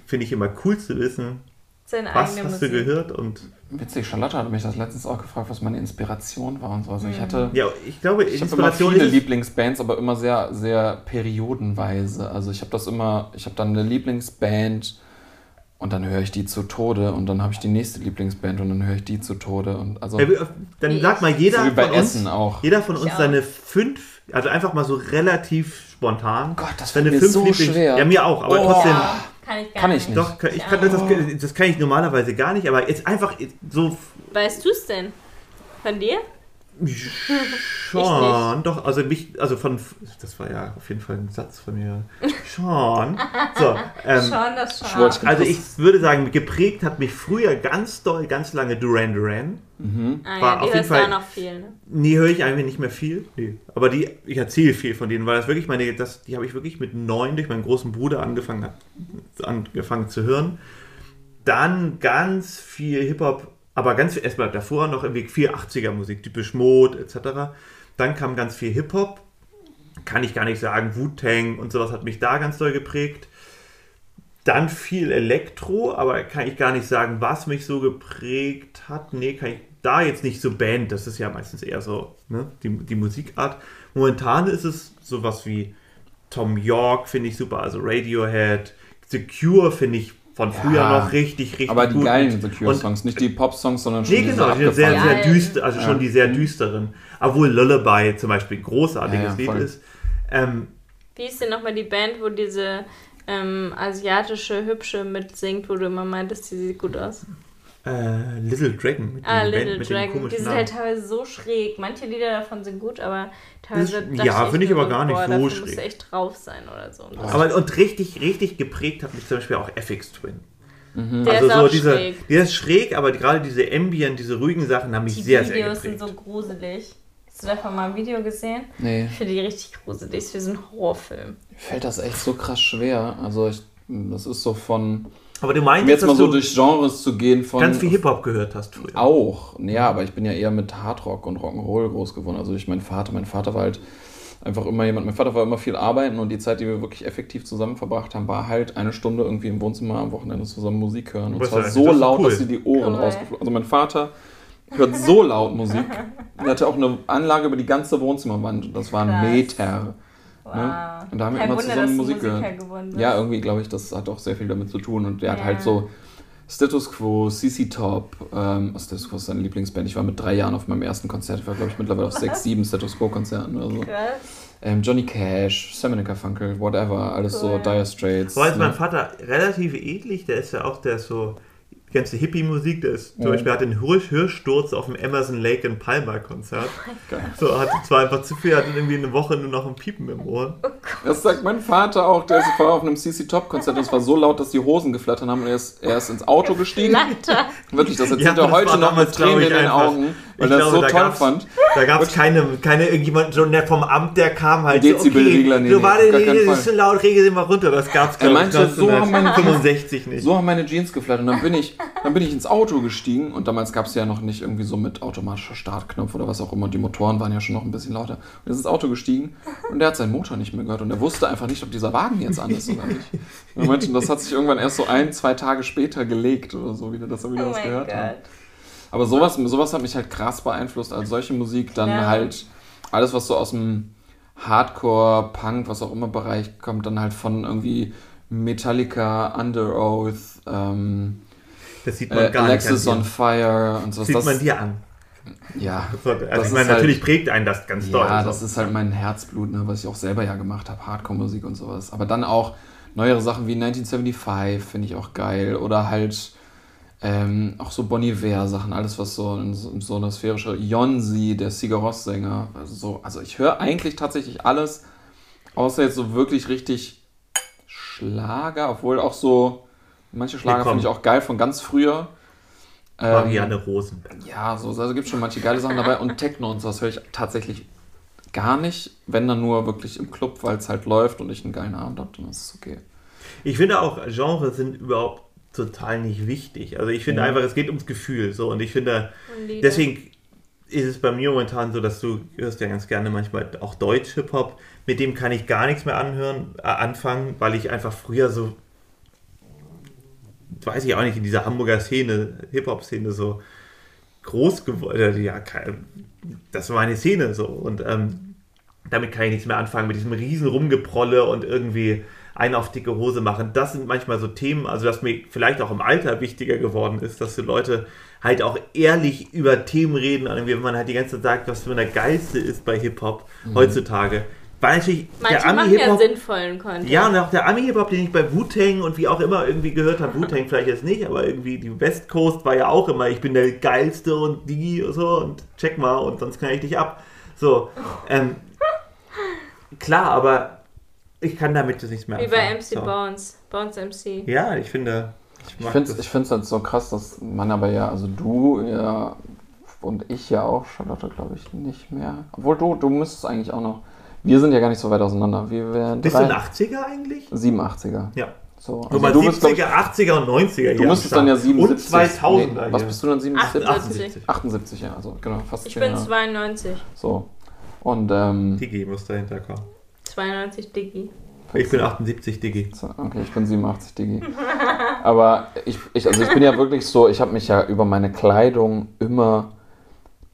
finde ich immer cool zu wissen, seine was eigene hast du Musik. gehört und Witzig, Charlotte hat mich das letztens auch gefragt, was meine Inspiration war und so. Also ich hatte. ja, ich glaube, Ich habe immer viele ist Lieblingsbands, aber immer sehr, sehr periodenweise. Also ich habe das immer, ich habe dann eine Lieblingsband und dann höre ich die zu Tode und dann habe ich die nächste Lieblingsband und dann höre ich die zu Tode und also Ja, dann Wie sag mal jeder so wie bei von uns, Essen auch. jeder von uns seine fünf, also einfach mal so relativ spontan. Gott, das fällt mir so schwer. Ja, mir auch, aber Oh. trotzdem. Kann ich gar Kann ich nicht. Doch, ich Ich kann, das, das kann ich normalerweise gar nicht, aber jetzt einfach so Weißt du es denn? Von dir? Schon, doch, also mich, also von, das war ja auf jeden Fall ein Satz von mir. Schon. So, <laughs> ähm, schon, das schon. Also ich würde sagen, geprägt hat mich früher ganz doll, ganz lange Duran Duran. Mhm. Ah, war ja, auf die jeden Fall- noch viel, ne? Nie höre ich eigentlich nicht mehr viel. Nee. Aber die, ich erzähle viel von denen, weil das wirklich meine, das, die habe ich wirklich mit neun durch meinen großen Bruder angefangen, angefangen zu hören. Dann ganz viel Hip-Hop, aber ganz viel, erstmal davor noch irgendwie viel 80er Musik, typisch Mode etc. Dann kam ganz viel Hip-Hop. Kann ich gar nicht sagen, Wu-Tang und sowas hat mich da ganz doll geprägt. Dann viel Elektro, aber kann ich gar nicht sagen, was mich so geprägt hat. Nee, kann ich da jetzt nicht so Band, das ist ja meistens eher so ne, die, die Musikart. Momentan ist es sowas wie Tom York, finde ich super, also Radiohead. The Cure finde ich von früher Ja, noch richtig, richtig Aber die gut. geilen The Und- Cure-Songs, nicht die Pop-Songs, sondern schon Nee, genau, die sehr, abgefahrenen. sehr Ja, düster, also ja. schon die sehr düsteren. Obwohl Lullaby zum Beispiel ein großartiges Ja, ja, Lied voll. ist. Ähm, Wie ist denn nochmal die Band, wo diese ähm, asiatische Hübsche mitsingt, wo du immer meintest, die sieht gut aus? Äh, Little Dragon. Mit Ah, dem Little Band- mit dem Dragon. Die sind Namen. halt teilweise so schräg. Manche Lieder davon sind gut, aber teilweise. Das- dachte ja, finde ich aber gar nicht boah, so dafür schräg. musst du echt drauf sein oder so. Und Aber und richtig, richtig geprägt hat mich zum Beispiel auch FX Twin. der also ist so auch diese, schräg. der ist schräg, aber gerade diese Ambient, diese ruhigen Sachen haben mich Die sehr, sehr Videos geprägt. sind so gruselig. Hast du davon mal ein Video gesehen? Nee, Ich finde die richtig gruselig. Das ist wie so ein Horrorfilm. mir fällt das echt so krass schwer. Also ich, das ist so von, aber du um meinst, jetzt dass mal so du durch Genres zu gehen von... ganz viel Hip-Hop gehört hast früher. Auch, ja, aber ich bin ja eher mit Hardrock und Rock'n'Roll groß geworden. Also ich, mein Vater, mein Vater war halt einfach immer jemand, mein Vater war immer viel arbeiten und die Zeit, die wir wirklich effektiv zusammen verbracht haben, war halt eine Stunde irgendwie im Wohnzimmer am Wochenende zusammen Musik hören. Und Was zwar so das laut, cool. dass sie die Ohren Cool. rausgeflogen Also mein Vater hört so laut Musik. <laughs> Er hatte auch eine Anlage über die ganze Wohnzimmerwand und das waren Krass. Meter. Wow. Ne? Und da haben wir Kein immer Wunder, zusammen Musik gehört. Ja, irgendwie glaube ich, das hat auch sehr viel damit zu tun. Und der hat Ja. halt so Status Quo, CC Top, ähm, oh, Status Quo ist seine Lieblingsband. Ich war mit drei Jahren auf meinem ersten Konzert. Ich war, glaube ich, mittlerweile auf <laughs> sechs, sieben Status Quo-Konzerten oder so. Ähm, Johnny Cash, Simon Funkel, whatever, alles so Cool. Dire Straits. Aber ist mein ne? Vater relativ ähnlich, der ist ja auch, der so, die ganze Hippie-Musik, der ist, zum Mhm. Beispiel hat den Hirsch, Hirschsturz auf dem Emerson Lake in Palmer Konzert. Geil. So, hatte zwar einfach zu viel, hatte irgendwie eine Woche nur noch ein Piepen im Ohr. Das sagt mein Vater auch, der ist war auf einem CC Top Konzert. Das war so laut, dass die Hosen geflattert haben und er ist, er ist ins Auto gestiegen. Wirklich, das erzählt Ja, er heute noch mit Tränen in den einfach. Augen, weil er so da toll gab's- fand. Da gab es keine, keine irgendjemand so nett vom Amt, der kam halt so, Dezibelregler, nee, so nee, war auf der, nee, das ist schon laut, rege sie mal runter. Das gab es, Er meinte, so haben meine- 1965 nicht. So haben meine Jeans geflattert und dann bin ich, dann bin ich ins Auto gestiegen und damals gab es ja noch nicht irgendwie so mit automatischer Startknopf oder was auch immer. Die Motoren waren ja schon noch ein bisschen lauter. Und er ist ins Auto gestiegen und der hat seinen Motor nicht mehr gehört und er wusste einfach nicht, ob dieser Wagen jetzt an ist oder nicht. Und er meinte, das hat sich irgendwann erst so ein, zwei Tage später gelegt oder so wieder, dass er wieder Oh was gehört hat. Aber sowas, sowas hat mich halt krass beeinflusst. Also solche Musik, dann Ja. halt alles, was so aus dem Hardcore, Punk, was auch immer Bereich kommt, dann halt von irgendwie Metallica, Under Oath, ähm, Das sieht man äh, gar Alexis nicht. on Fire und so. dir. Sieht Das, man dir an. Ja, So, Also Das ich meine, ist halt- natürlich prägt einen das ganz doll. ja so. das ist halt mein Herzblut, ne, was ich auch selber ja gemacht habe, Hardcore-Musik und sowas. Aber dann auch neuere Sachen wie 1975 finde ich auch geil. Oder halt ähm, auch so Bon Iver-Sachen, alles was so in so, so eine sphärische Jonsi, der Sigur Rós-Sänger. Also, so, also ich höre eigentlich tatsächlich alles, außer jetzt so wirklich richtig Schlager, obwohl auch so manche Schlager finde ich auch geil von ganz früher. Ähm, Marianne Rosenberg. ja, so, also gibt schon manche geile Sachen dabei. Und Techno und sowas höre ich tatsächlich gar nicht, wenn dann nur wirklich im Club, weil es halt läuft und ich einen geilen Abend habe, dann ist es okay. Ich finde auch, Genres sind überhaupt total nicht wichtig. Also ich finde Ja. einfach, es geht ums Gefühl. So, und ich finde, Und deswegen ist es bei mir momentan so, dass du hörst ja ganz gerne manchmal auch Deutsch Hip-Hop. Mit dem kann ich gar nichts mehr anhören, äh, anfangen, weil ich einfach früher so, weiß ich auch nicht, in dieser Hamburger Szene, Hip-Hop-Szene so groß geworden. Ja, kein- das war meine Szene so. Und ähm, damit kann ich nichts mehr anfangen, mit diesem riesen Rumgeprolle und irgendwie einen auf dicke Hose machen. Das sind manchmal so Themen, also dass mir vielleicht auch im Alter wichtiger geworden ist, dass die Leute halt auch ehrlich über Themen reden, und wenn man halt die ganze Zeit sagt, was für der Geilste ist bei Hip-Hop heutzutage. Weil natürlich Manche der machen ja Ami-Hip-Hop sinnvollen Content. ja, und auch der Ami-Hip-Hop, den ich bei Wu-Tang und wie auch immer irgendwie gehört habe, Wu-Tang <laughs> vielleicht jetzt nicht, aber irgendwie die West Coast war ja auch immer, ich bin der Geilste und die und so und check mal und sonst kann ich dich ab. So, ähm, klar, aber ich kann damit jetzt nichts mehr Wie bei anfangen. MC so. Bones. Bones MC. Ja, ich finde, ich finde es ich halt so krass, dass man aber ja, also du ja und ich ja auch, Charlotte glaube ich nicht mehr. Obwohl du, du müsstest eigentlich auch noch. Wir sind ja gar nicht so weit auseinander. Wir wären Bist du ein drei- 80er eigentlich? 87er. Ja. So, mal, du bist, glaub ich, 70er, 80er und 90er du müsstest dann ja Start. 77. Und 2000er Nee, was bist du dann 77? 78. 78, ja, also genau, fast Ich 10 bin Jahre. 92. So. Und ähm, Digi muss dahinter kommen. 92 Diggi. Ich bin 78 Digi. So, Okay, ich bin 87 Digi. <laughs> Aber ich, ich, also ich bin ja wirklich so, ich habe mich ja über meine Kleidung immer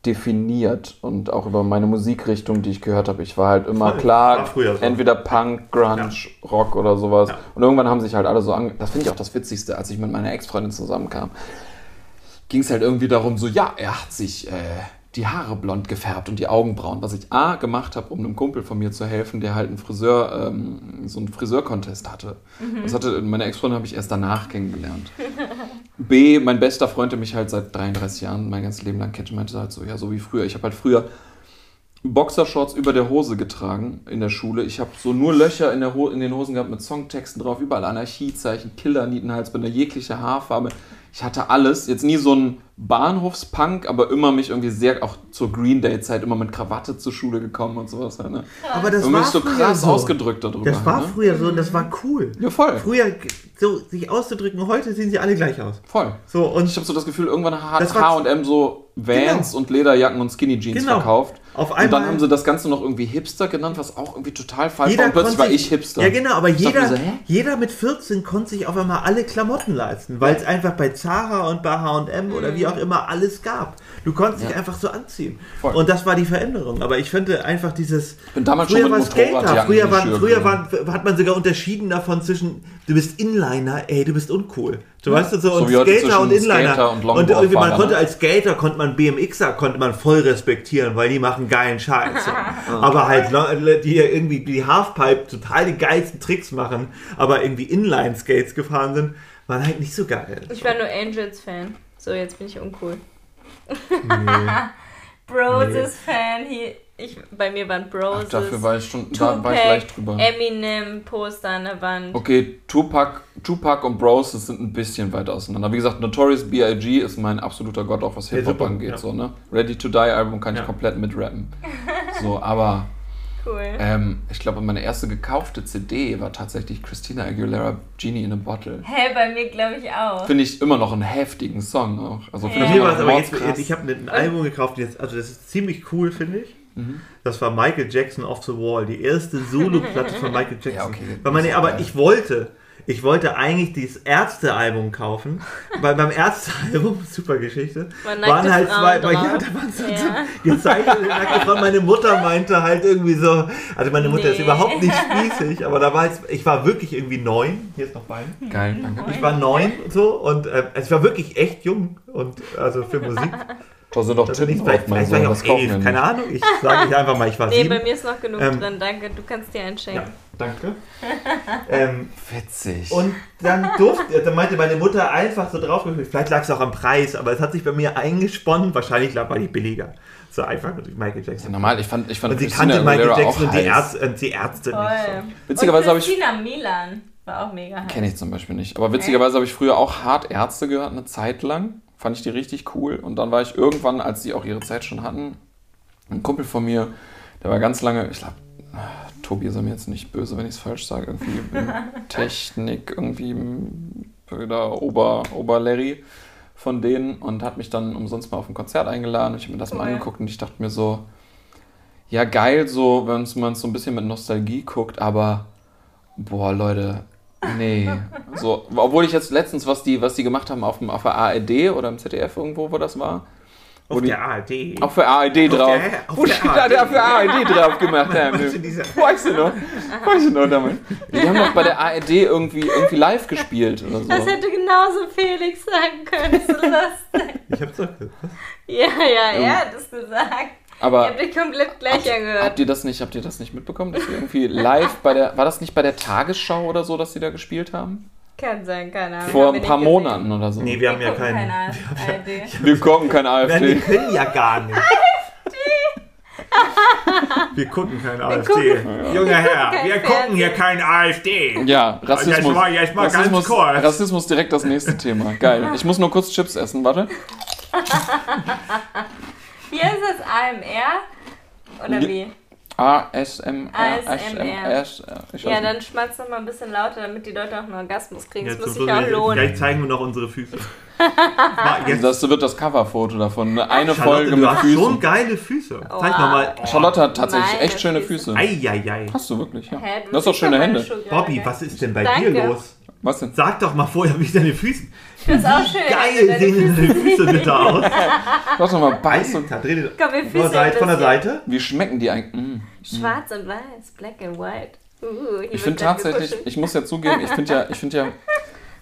definiert und auch über meine Musikrichtung, die ich gehört habe. Ich war halt immer Voll. klar, so. entweder Punk, Grunge, Rock oder sowas. Ja. Und irgendwann haben sich halt alle so ange... Das finde ich auch das Witzigste, als ich mit meiner Ex-Freundin zusammenkam. Ging es halt irgendwie darum, so, ja, er hat sich äh, die Haare blond gefärbt und die Augenbrauen, was ich A gemacht habe, um einem Kumpel von mir zu helfen, der halt einen Friseur, ähm, so einen Friseur-Contest hatte. Das hatte meine Ex-Freundin habe ich erst danach kennengelernt. B, mein bester Freund, der mich halt seit 33 Jahren mein ganzes Leben lang kennt, meinte halt so, ja, so wie früher. Ich habe halt früher Boxershorts über der Hose getragen in der Schule. Ich habe so nur Löcher in, in den Hosen gehabt mit Songtexten drauf, überall Anarchiezeichen, Killer, Nietenhalsbänder, jegliche Haarfarbe. Ich hatte alles. Jetzt nie so ein Bahnhofspunk, aber immer mich irgendwie sehr, auch zur Green Day-Zeit, immer mit Krawatte zur Schule gekommen und sowas. Halt, ne? Aber das Und war mich so früher krass so. ausgedrückt darüber. Das war ne? früher so und das war cool. Ja, voll. Früher so sich auszudrücken, heute sehen sie alle gleich aus. Voll. So und Ich habe so das Gefühl, irgendwann hat H&M so Vans und Lederjacken und Skinny Jeans Genau. verkauft. Auf und einmal- dann haben sie das Ganze noch irgendwie Hipster genannt, was auch irgendwie total falsch war. Und plötzlich war konnte ich Hipster. Ja, genau, aber Ich jeder, so, jeder mit 14 konnte sich auf einmal alle Klamotten leisten, weil es einfach bei Zara und bei H&M oder wie auch immer alles gab. Du konntest dich Ja. einfach so anziehen. Voll. Und das war die Veränderung. Aber ich finde einfach dieses. Ich bin damals früher schon mit war Skater. Motorradjacken Früher, waren, früher waren, hat man sogar unterschieden davon zwischen, du bist Inliner, ey, du bist uncool. Du weißt du so, So und wie heute Skater und Inliner. Skater und und irgendwie man fahren, konnte als Skater, konnte man BMXer, konnte man voll respektieren, weil die machen geilen Scheiß. <laughs> aber halt Leute, die hier irgendwie die Halfpipe total die geilsten Tricks machen, aber irgendwie Inline-Skates gefahren sind, waren halt nicht so geil. Ich war nur Angels-Fan. So, jetzt bin ich uncool. Nee. <laughs> Broses-Fan. Hier, ich, bei mir waren Broses. dafür war ich schon, da war ich Tupac, leicht drüber. Eminem-Poster an der Wand. Okay, Tupac, Tupac und Bros sind ein bisschen weit auseinander. Wie gesagt, Notorious B.I.G. ist mein absoluter Gott, auch was Hip-Hop angeht. ja. So, ne? Ready to Die Album kann Ja. ich komplett mitrappen. So, aber Cool. ähm, ich glaube, meine erste gekaufte CD war tatsächlich Christina Aguilera Genie in a Bottle. Hä, bei mir glaube ich auch. Finde ich immer noch einen heftigen Song auch. Also Ja. mir immer war es noch aber jetzt, mordskrass. ich habe ein Album gekauft, jetzt, also das ist ziemlich cool, finde ich. Mhm. Das war Michael Jackson Off the Wall, die erste Solo-Platte von Michael <laughs> Jackson. Ja, okay. Weil ist aber geil. ich wollte, ich wollte eigentlich dieses Ärzte-Album kaufen, <laughs> weil beim Ärzte-Album, super Geschichte, waren halt zwei, weil, ja, da waren so, Ja. so gezeichnete nackte Frauen. Meine Mutter meinte halt irgendwie so, also meine Mutter ist Nee. überhaupt nicht <laughs> spießig, aber da war jetzt, ich war wirklich irgendwie neun, hier ist noch Wein. Geil, danke. Ich war neun und so und äh, also ich war wirklich echt jung und also für Musik. Da sind doch ist Titten vielleicht, drauf, mein vielleicht war ich auch nicht. keine Ahnung. Ich sage nicht einfach mal, ich war Nee, sieben. bei mir ist noch genug Ähm, drin, danke. Du kannst dir einschenken. Ja, danke. <laughs> ähm, Witzig. und dann durfte, dann meinte meine Mutter einfach so drauf, vielleicht lag es auch am Preis, aber es hat sich bei mir eingesponnen, wahrscheinlich lag, war die billiger. So einfach mit Michael ja, Jackson. normal, ich fand, ich fand Und sie Christina kannte Michael Aguilera Jackson auch und die, heiß. Ärz, und die Ärzte Voll. nicht. Witzigerweise Und habe ich- Christina Milan war auch mega heiß. Kenne ich zum Beispiel nicht. Aber witzigerweise habe ich früher auch hart Ärzte gehört, eine Zeit lang. Fand ich die richtig cool. Und dann war ich irgendwann, als die auch ihre Zeit schon hatten, ein Kumpel von mir, der war ganz lange, ich glaube, Tobi ist mir jetzt nicht böse, wenn ich es falsch sage, irgendwie <laughs> Technik, irgendwie oder Ober, Oberlerry von denen und hat mich dann umsonst mal auf ein Konzert eingeladen. Ich habe mir das mal Cool. angeguckt und ich dachte mir so, ja geil, so, wenn man es so ein bisschen mit Nostalgie guckt, aber boah, Leute, nee. So, obwohl ich jetzt letztens, was die, was die gemacht haben auf, dem, auf der ARD oder im ZDF irgendwo, wo das war, Auf die- der ARD. auf der ARD drauf. der- auf Wo der steht da der ARD? für ARD drauf gemacht <laughs> haben? <laughs> Weißt du, noch? Weißt du noch damals? Die haben doch bei der ARD irgendwie, irgendwie live gespielt oder Das so. hätte genauso Felix sagen können. So lustig. Ich hab's doch gesagt. Ja, ja, er hat es gesagt. Ihr Aber habt dich komplett gleich angehört. habt ihr das nicht, habt ihr das nicht mitbekommen, dass wir irgendwie live bei der, war das nicht bei der Tagesschau oder so, dass die da gespielt haben? Kann sein, keine Ahnung. Vor Haben ein wir paar gesehen. Monaten oder so. Nee, wir haben Wir ja gucken keinen. keine ARD. Wir gucken kein Nein, wir AfD. können ja gar nicht. Wir gucken kein AfD. gucken- Junger Herr, kein wir gucken hier kein AfD. Ja, Rassismus. Jetzt mal- jetzt mal ganz Rassismus, kurz. Rassismus direkt das nächste Thema. Geil. Ich muss nur kurz Chips essen, warte. Hier ist es AMR. Oder wie? ASMR. Ja, dann schmatz noch mal ein bisschen lauter, damit die Leute auch einen Orgasmus kriegen. Das Jetzt muss so- sich auch Gleich lohnen. zeigen wir noch unsere Füße. <laughs> Jetzt, Das wird das Coverfoto davon. ne? Eine Charlotte, Folge du mit hast schon Füßen. geile Füße. Zeig nochmal. Charlotte hat tatsächlich echt schöne Füße. Eieiei. Hast du wirklich, ja. Du Du hast doch schöne Hände. Bobby, was ist denn bei dir los? Was denn? Sag doch mal vorher, wie deine Füße. Das ist auch schön. Geil sehen Füße deine Füße bitte aus. <laughs> Lass doch mal beißen. Alter, dreh dir Komm, wir von der Füße Seite. Von der Seite. Wie schmecken die eigentlich? Mm. Schwarz und weiß, black and white. Uh, Ich finde tatsächlich, ich muss ja zugeben, ich finde ja, ich finde ja <laughs>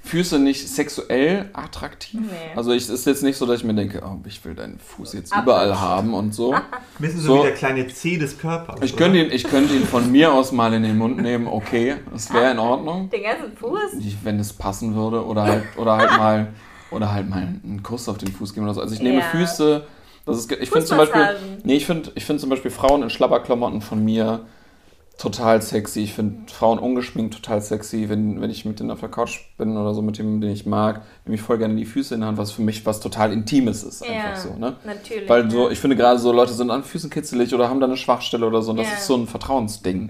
Füße nicht sexuell attraktiv. Nee. Also ich, es ist jetzt nicht so, dass ich mir denke, oh, ich will deinen Fuß jetzt Ab- überall haben und so. <laughs> Wissen so, So. wie der kleine C des Körpers. Ich könnte ihn, ich könnte ihn von mir aus mal in den Mund nehmen, okay, das wäre in Ordnung. Den ganzen Fuß? Wenn es passen würde oder halt oder halt mal oder halt mal einen Kuss auf den Fuß geben oder so. Also ich nehme Ja. Füße. Das ist, ich finde zum Beispiel, nee, ich finde, ich finde zum Beispiel Frauen in Schlabberklamotten von mir total sexy. Ich finde Frauen ungeschminkt total sexy, wenn, wenn ich mit denen auf der Couch bin oder so mit dem, den ich mag, nehme ich voll gerne die Füße in die Hand, was für mich was total Intimes ist, einfach Ja, so, ne? natürlich. Weil so, ich finde gerade so Leute sind an Füßen kitzelig oder haben da eine Schwachstelle oder so. Und das Ja. ist so ein Vertrauensding. Mhm.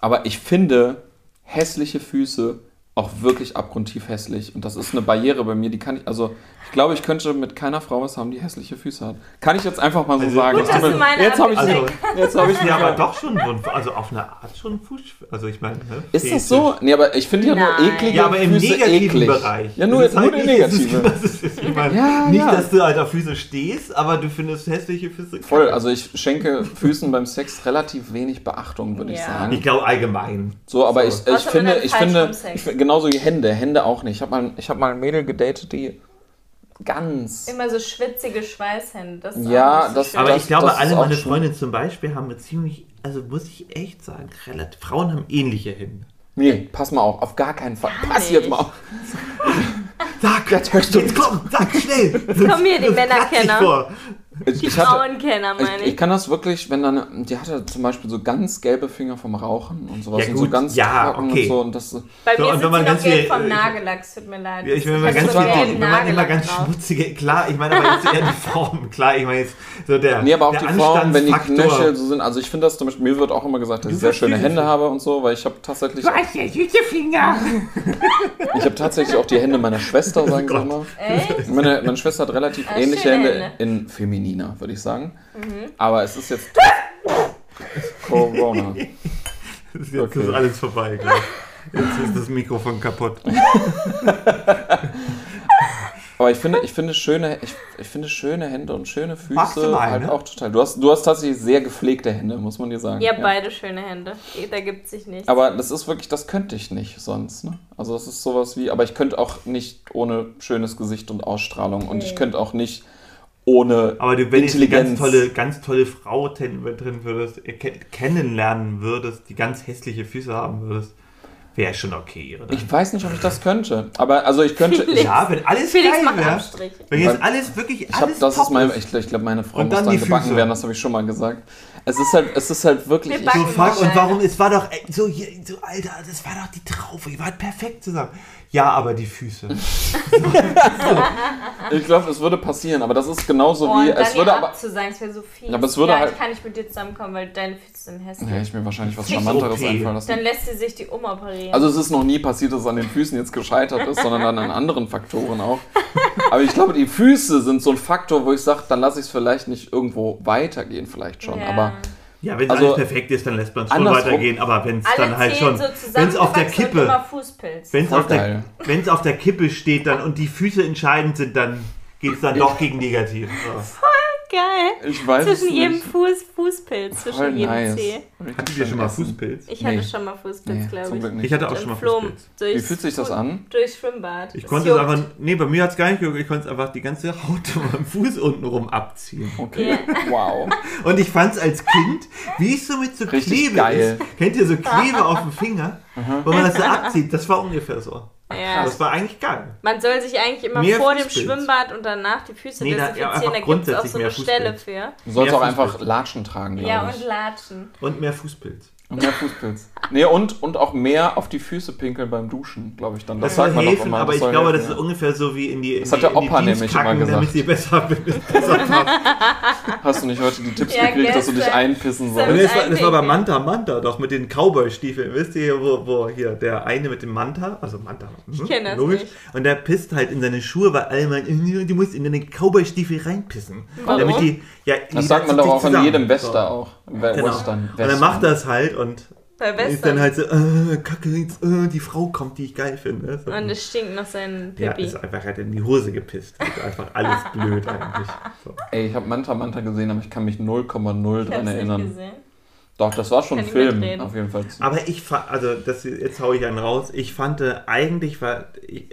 Aber ich finde hässliche Füße auch wirklich abgrundtief hässlich. Und das ist eine Barriere bei mir, die kann ich, also ich glaube, ich könnte mit keiner Frau was haben, die hässliche Füße hat. Kann ich jetzt einfach mal so Also, sagen. gut, Jetzt dass du ich- meine jetzt habe ich, Also, jetzt habe ich ja, aber doch schon, so also auf eine Art schon Fuß. Also ich meine, ne? Ist das so? Nee, aber ich finde ja nur eklige Ja, aber im Füße negativen eklig. Bereich. Ja, nur, Das nur halt der nicht- das ist- negative. Das ist, ich meine, <laughs> Ja, nicht, ja. dass du halt auf Füße stehst, aber du findest hässliche Füße. kacke. Voll, also ich schenke Füßen beim Sex relativ wenig Beachtung, würde ich Ja. sagen. Ich glaube allgemein. So, aber So. ich, ich finde, ich ich, finde- genauso wie Hände, Hände auch nicht. Ich habe mal, ich hab mal ein Mädel gedatet, die ganz. Immer so schwitzige Schweißhände. Das ist Ja, auch nicht so das- schön. Aber Das- ich glaube, das alle meine Freunde zum Beispiel haben eine ziemlich, also muss ich echt sagen, relativ, Frauen haben ähnliche Hände. Nee, pass mal auf, auf gar keinen Fall. Gar pass jetzt nicht. mal auf. Sag, Jetzt hörst du- jetzt komm, sag schnell. Komm hier, die Männerkenner. Ich, Die ich hatte, Frauenkenner, meine ich, ich. ich kann das wirklich, wenn dann, die hatte zum Beispiel so ganz gelbe Finger vom Rauchen und sowas Ja, und so gut, ganz ja, trocken okay. und so und das. Bei So, mir und wenn man ganz viel- vom es tut mir leid. Ja, ich meine, immer ganz so viel, wenn man immer Nagellack ganz drauf. schmutzige, klar, ich meine aber jetzt eher die Form, <laughs> klar, ich meine jetzt so der Nee, aber auch die Frauen, wenn die. Knöchel so sind. Also ich finde das zum Beispiel, mir wird auch immer gesagt, dass ich sehr schöne Hände habe und so, weil ich habe tatsächlich, Du hast ja süße Finger. <laughs> ich habe tatsächlich auch die Hände meiner Schwester, sagen sie Gott. immer. Echt? Meine, meine Schwester hat relativ Ah, ähnliche Hände in femininer, würde ich sagen. Mhm. Aber es ist jetzt <laughs> Corona. <laughs> Das ist jetzt Okay. ist alles vorbei, gleich. Jetzt ist das Mikrofon kaputt. <laughs> Aber ich finde, ich finde schöne, ich, ich finde schöne Hände und schöne Füße mal, halt ne? auch total. Du hast, du hast tatsächlich sehr gepflegte Hände, muss man dir sagen. Ihr habt beide schöne Hände. Da gibt sich nichts. Aber das ist wirklich, das könnte ich nicht sonst. Ne? Also das ist sowas wie, aber ich könnte auch nicht ohne schönes Gesicht und Ausstrahlung und ich könnte auch nicht ohne Aber du, wenn du eine Intelligenz. ganz tolle, ganz tolle Frau ten- drin würdest, äh, ke- kennenlernen würdest, die ganz hässliche Füße haben würdest, wäre schon okay, oder? Ich weiß nicht, ob ich das könnte. Aber also ich könnte. Felix. <laughs> Ich, ja, wenn alles Felix geil macht wäre. Wenn jetzt alles wirklich ich alles das ist mein. Ich, ich glaube, meine Frau muss dann gebacken Füße. werden. Das habe ich schon mal gesagt. Es ist halt, es ist halt wirklich. Wir So fuck, und warum, es war doch ey, so, hier, so, Alter, das war doch die Traufe, ihr wart perfekt zusammen. Ja, aber die Füße. <laughs> ich glaube, es würde passieren. Aber das ist genauso Oh, wie. und dann Es würde aber. ab zu sein, es wäre so viel. Ja, aber es würde ja, halt- ich kann nicht mit dir zusammenkommen, weil deine Füße sind hässlich. Ja, ich mir wahrscheinlich was Charmanteres OP. einfallen lassen. Dann lässt sie sich die umoperieren. Also es ist noch nie passiert, dass es an den Füßen jetzt gescheitert ist, sondern an anderen Faktoren auch. <laughs> Aber ich glaube, die Füße sind so ein Faktor, wo ich sage, dann lasse ich es vielleicht nicht irgendwo weitergehen, vielleicht schon. Ja. Aber Ja, wenn Also, alles perfekt ist, dann lässt man es schon weitergehen, aber wenn es dann halt schon, so wenn es auf der Kippe, wenn es auf, der- auf der Kippe steht dann und die Füße entscheidend sind, dann geht es dann doch gegen negativ. So. Geil. ich weiß es Zwischen jedem nicht. Fuß Fußpilz, Voll zwischen jedem nice. Zeh. Hattet ihr schon mal Fußpilz? Ich hatte Nee. schon mal Fußpilz, Nee, glaube zum ich. Glück nicht. Ich hatte auch schon mal Fußpilz. Wie fühlt sich das an? Durchs Schwimmbad. Ich Es konnte es einfach, nee, bei mir hat es gar nicht gejuckt, ich konnte es einfach die ganze Haut von meinem Fuß unten rum abziehen. Okay. Wow. <laughs> Und ich fand es als Kind, wie es so mit so Richtig Klebe geil. ist. Kennt ihr so Klebe auf dem Finger? Wo man das so abzieht, das war ungefähr so. Ja. Das war eigentlich geil. Man soll sich eigentlich immer Mehr vor dem Fußpilz. Schwimmbad und danach die Füße Nee, da- ja, desinfizieren. Da gibt es auch so eine mehr Stelle für. Du sollst auch einfach. Latschen tragen, glaube Ja, ich. und Latschen. Und mehr Fußpilz. Und mehr Fußpilz. Nee, und, und auch mehr auf die Füße pinkeln beim Duschen, glaube ich dann. Das, sagt soll man helfen, immer, aber ich glaube, helfen, das ist ja. ungefähr so wie in die, in Das hat die, der Opa nämlich immer kacken, gesagt. damit sie besser, <laughs> besser. Hast du nicht heute die Tipps Ja, gekriegt, dass du dich einpissen sollst? das, war, das war bei. Manta Manta, doch mit den Cowboy-Stiefeln. Wisst ihr, wo, wo hier der eine mit dem Manta, also Manta, mhm, kenn das logisch, nicht. und der pisst halt in seine Schuhe, weil alle meinen, du musst in deine Cowboy-Stiefel reinpissen. Warum? Damit die, ja, Das sagt man doch auch in jedem Wester auch. Genau. Western. Und dann macht das halt und Bei ist dann halt so, äh, kacke, jetzt, äh, die Frau kommt, die ich geil finde. So. Und es stinkt nach seinen ja, Pipi. ist einfach halt in die Hose gepisst. Ist einfach alles <laughs> blöd eigentlich. So. Ey, ich habe Manta Manta gesehen, aber ich kann mich 0,0 ich dran hab's nicht erinnern. gesehen. Doch, das war schon ein Film, auf jeden Fall. Aber ich fand, also das, jetzt hau ich einen raus. Ich fand äh, eigentlich war ich,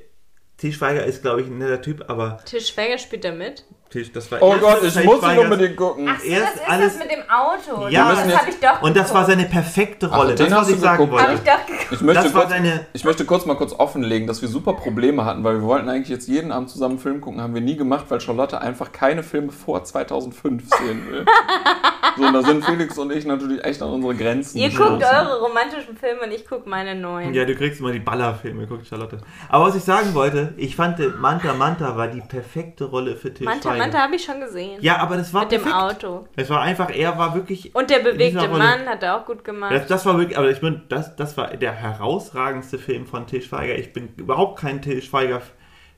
Til Schweiger ist glaube ich ein netter Typ, aber Til Schweiger spielt da mit. Til, das war Oh Gott, ich muss ihn unbedingt gucken. Ach so, Erst das ist alles- das mit dem Auto. Ja, das habe ich doch Und das war seine perfekte Rolle. Ach, den das, was ich sagen wollte. ich doch geguckt. Ich möchte, Das war kurz, seine. ich möchte kurz mal kurz offenlegen, dass wir super Probleme hatten, weil wir wollten eigentlich jetzt jeden Abend zusammen einen Film gucken, haben wir nie gemacht, weil Charlotte einfach keine Filme vor 2005 sehen will. <laughs> so, und da sind Felix und ich natürlich echt an unsere Grenzen. Ihr gestoßen. guckt eure romantischen Filme und ich gucke meine neuen. Ja, du kriegst immer die Ballerfilme, guckt Charlotte. Aber was ich sagen wollte, ich fand Manta Manta war die perfekte Rolle für Til Manta Schweiger. Manta habe ich schon gesehen. Ja, aber das war mit dem perfekt. Auto. Es war einfach, er war wirklich. Und der bewegte Rolle. Mann hat er auch gut gemacht. Das, das war wirklich, aber ich bin, das, das war der herausragendste Film von Til Schweiger. Ich bin überhaupt kein Til Schweiger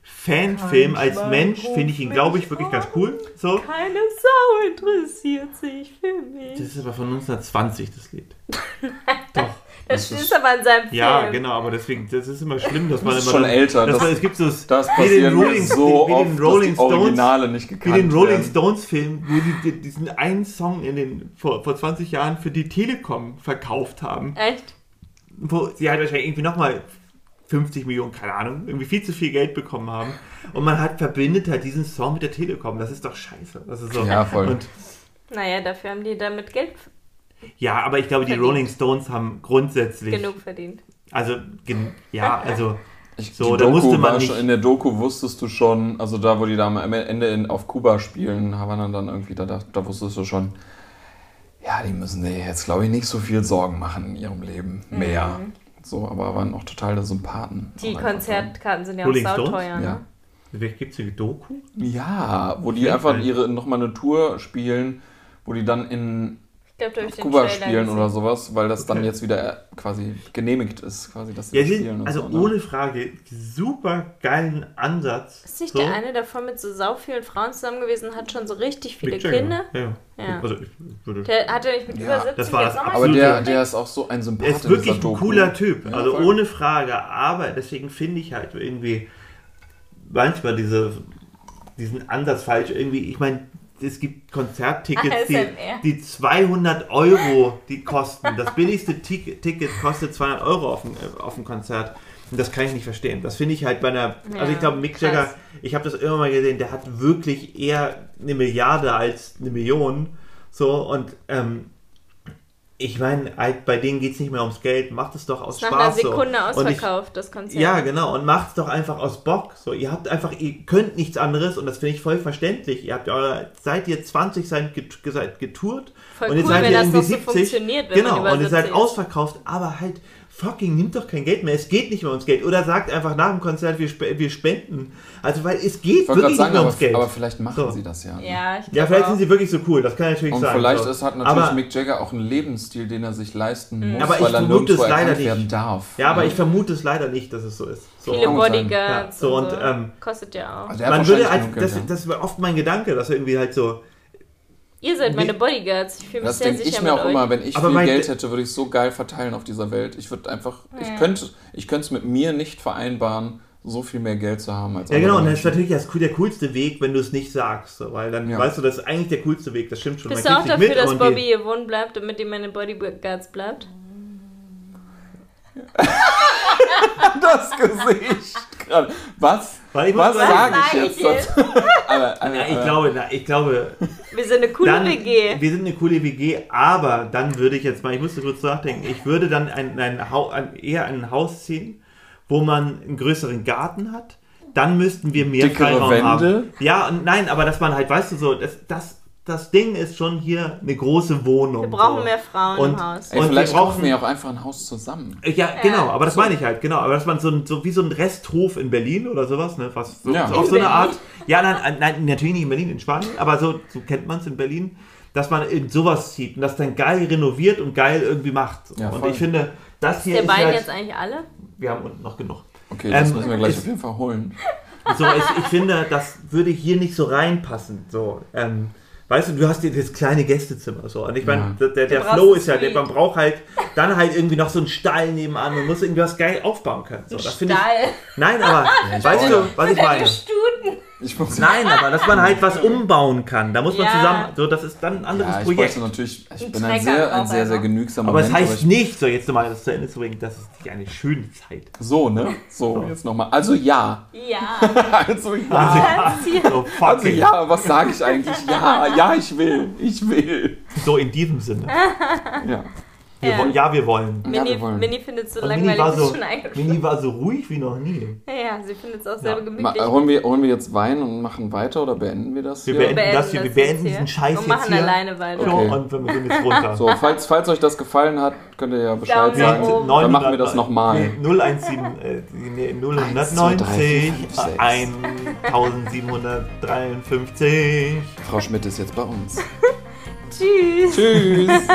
Fanfilm. Als Mensch finde ich ihn, glaube ich, wirklich ganz cool. So. Keine Sau interessiert sich für mich. Das ist aber von 1920, das Lied. <laughs> Doch. Das, das ist ist- aber in seinem Film. Ja, genau, aber deswegen, das ist immer schlimm, dass man Das ist immer. schon älter. Dass Das- man, es gibt so Das wie den Rolling, so wie oft, den Rolling dass die Stones. Originale nicht Wie gekannt den Rolling. Stones Film, wo die, die diesen einen Song in den, vor, vor 20 Jahren für die Telekom verkauft haben, Echt? wo sie halt wahrscheinlich irgendwie nochmal 50 Millionen, keine Ahnung, irgendwie viel zu viel Geld bekommen haben. Und man hat verbindet halt diesen Song mit der Telekom. Das ist doch scheiße. Das ist so. Ja, voll. Und, Naja, dafür haben die damit Geld ja, aber ich glaube, die Verdient. Rolling Stones haben grundsätzlich. genug verdient. Also, gen, ja, also. <laughs> Ich, So, die da Doku musste man nicht- schon, in der Doku wusstest du schon, also da, wo die da am Ende in, auf Kuba spielen, Havanna dann irgendwie, da, da, da wusstest du schon, ja, die müssen sich jetzt, glaube ich, nicht so viel Sorgen machen in ihrem Leben. Mehr. So, aber waren auch totale Sympathen. Die einfach Konzertkarten sind ja auch Rolling Stones? sauteuer, Ja. ne? Gibt es eine Doku? Ja, wo die einfach ihre nochmal eine Tour spielen, wo die dann in Ich glaube, da habe ich den Kuba Trailer spielen gesehen. oder sowas, weil das dann Okay. jetzt wieder äh, quasi genehmigt ist, quasi, dass sie Ja, das spielen. und also so, ne? ohne Frage, super geilen Ansatz. Ist nicht so. der eine davon mit so sau vielen Frauen zusammen gewesen hat schon so richtig viele Mick. Kinder? Ja, ja. Ja. Also ich würde. Der hat er nicht mit Ja, über 70 das war jetzt das Aber der, der ist auch so ein Sympath Er ist wirklich ein Doku. cooler Typ, Ja, also voll. ohne Frage. Aber deswegen finde ich halt irgendwie manchmal diese, diesen Ansatz falsch. Irgendwie, ich meine, es gibt Konzerttickets, die, die 200 Euro die kosten. Das billigste Tick- Ticket kostet 200 Euro auf dem, äh, auf dem Konzert. Und das kann ich nicht verstehen. Das finde ich halt bei einer. also Ja, ich glaube, Mick. Jagger, ich habe das immer mal gesehen, der hat wirklich eher eine Milliarde als eine Million. So und ähm, ich meine, halt, bei denen geht es nicht mehr ums Geld. Macht es doch aus Nach einer Spaß. Sekunde so. Und ich, ausverkauft, das Konzert. ja, genau. Und macht es doch einfach aus Bock. So, ihr habt einfach, ihr könnt nichts anderes und das finde ich voll verständlich. Ihr habt eure, seid ihr 20 seid, get, seid getourt Voll und jetzt cool, seid wenn ihr irgendwie so 70. funktioniert, wenn genau, und ihr seid 70 ist. ausverkauft, aber halt fucking nimmt doch kein Geld mehr. Es geht nicht mehr ums Geld. Oder sagt einfach nach dem Konzert, wir, spe wir spenden. Also, weil es geht Ich wirklich sagen, nicht mehr aber, ums Geld. aber vielleicht machen So. sie das ja. Ja, ich ja, vielleicht auch. sind sie wirklich so cool. Das kann natürlich Und sein. vielleicht so. ist, hat natürlich aber, Mick Jagger auch einen Lebensstil, den er sich leisten muss, Aber ich weil er vermute es leider nicht. werden darf. Ja, aber ich vermute es leider nicht, dass es so ist. So. Viele. Bodyguards Ja, so und so. ähm, Kostet ja auch. Also er Man würde halt, das, ja. das war oft mein Gedanke, dass er irgendwie halt so, Ihr seid meine Bodyguards. Ich fühle mich Das sehr denke sicher ich mir mit auch euch. immer, wenn ich Aber viel mein- Geld hätte, würde ich es so geil verteilen auf dieser Welt. Ich würde einfach, ich Ja. könnte ich könnte es mit mir nicht vereinbaren, so viel mehr Geld zu haben als Ja, genau, und das ist natürlich das, der coolste Weg, wenn du es nicht sagst. So, weil dann Ja. weißt du, das ist eigentlich der coolste Weg, das stimmt schon. Bist man du auch dafür, dass und Bobby hier wohnen bleibt, damit ihr meine Bodyguards bleibt? <laughs> das Gesicht gerade. Was? Weil ich muss Was sage ich jetzt ich jetzt? dazu? <laughs> aber, aber, Ja, ich aber- glaube, na, ich glaube, Wir sind eine coole dann, WG. wir sind eine coole WG, aber dann würde ich jetzt mal, ich musste kurz nachdenken, ich würde dann ein, ein, ein, eher ein Haus ziehen, wo man einen größeren Garten hat. Dann müssten wir mehr Dickere Freiraum Wände? haben. Ja, und nein, aber dass man halt, weißt du so, das, das, das Ding ist schon hier eine große Wohnung. Wir brauchen so. mehr Frauen Und- im Haus. Ey, Und vielleicht wir brauchen- kaufen wir ja auch einfach ein Haus zusammen. Ja, genau, aber das So. meine ich halt, genau. Aber dass man so, ein, so wie so ein Resthof in Berlin oder sowas, ne? Was, so, Ja. so auf so eine? Art. Ja, nein, nein, natürlich nicht in Berlin, in Spanien, aber so, so kennt man es in Berlin, dass man in sowas zieht und das dann geil renoviert und geil irgendwie macht. Ja, und voll. ich finde, das hier Der ist beiden halt, jetzt eigentlich alle? wir haben unten noch genug. Okay, das Ähm, müssen wir gleich ist- auf jeden Fall holen. So, ich, ich finde, das würde hier nicht so reinpassen. So, ähm, weißt du, du hast das kleine Gästezimmer so. Und ich meine, Ja. der, der, Flow ist ja, der, man braucht halt dann halt irgendwie noch so einen Stall nebenan und muss irgendwie was geil aufbauen können. So, das finde ich. Stall. Nein, aber <laughs> weißt du, was ich meine? Stuten. Ich muss Nein, aber dass man halt was umbauen kann. Da muss man Ja. zusammen, so das ist dann ein anderes ja, ich Projekt. natürlich, ich Ein bin ein sehr, ein sehr, sehr genügsamer Aber es Mensch. heißt ich, nicht, so jetzt nochmal das zu Ende zu bringen, das ist eine schöne Zeit. So, ne? So, jetzt nochmal. Also ja. Ja. <laughs> Also ja. Was hier? So, Also ja, was sage ich eigentlich? Ja, ja, ich will. Ich will. So in diesem Sinne. Ja. Wir Ja. ja, wir wollen. Ja, Mini, wir wollen. Mini findet es so Und langweilig, Mini war, dass so, es schon eingeschlafen. Mini war so ruhig wie noch nie. Ja, ja, sie findet es auch selber Ja. Ma, gemütlich. holen, wir, holen wir jetzt Wein und machen weiter oder beenden wir das Wir hier? beenden das hier, wir beenden diesen Scheiß Und jetzt machen hier. alleine weiter. So, Okay. und wir sind jetzt runter. So, falls, falls euch das gefallen hat, könnt ihr ja Bescheid sagen. oben. Dann machen wir das nochmal. Nee, 017, äh, nee, 090, 1753. Frau Schmidt ist jetzt bei uns. Tschüss. Tschüss.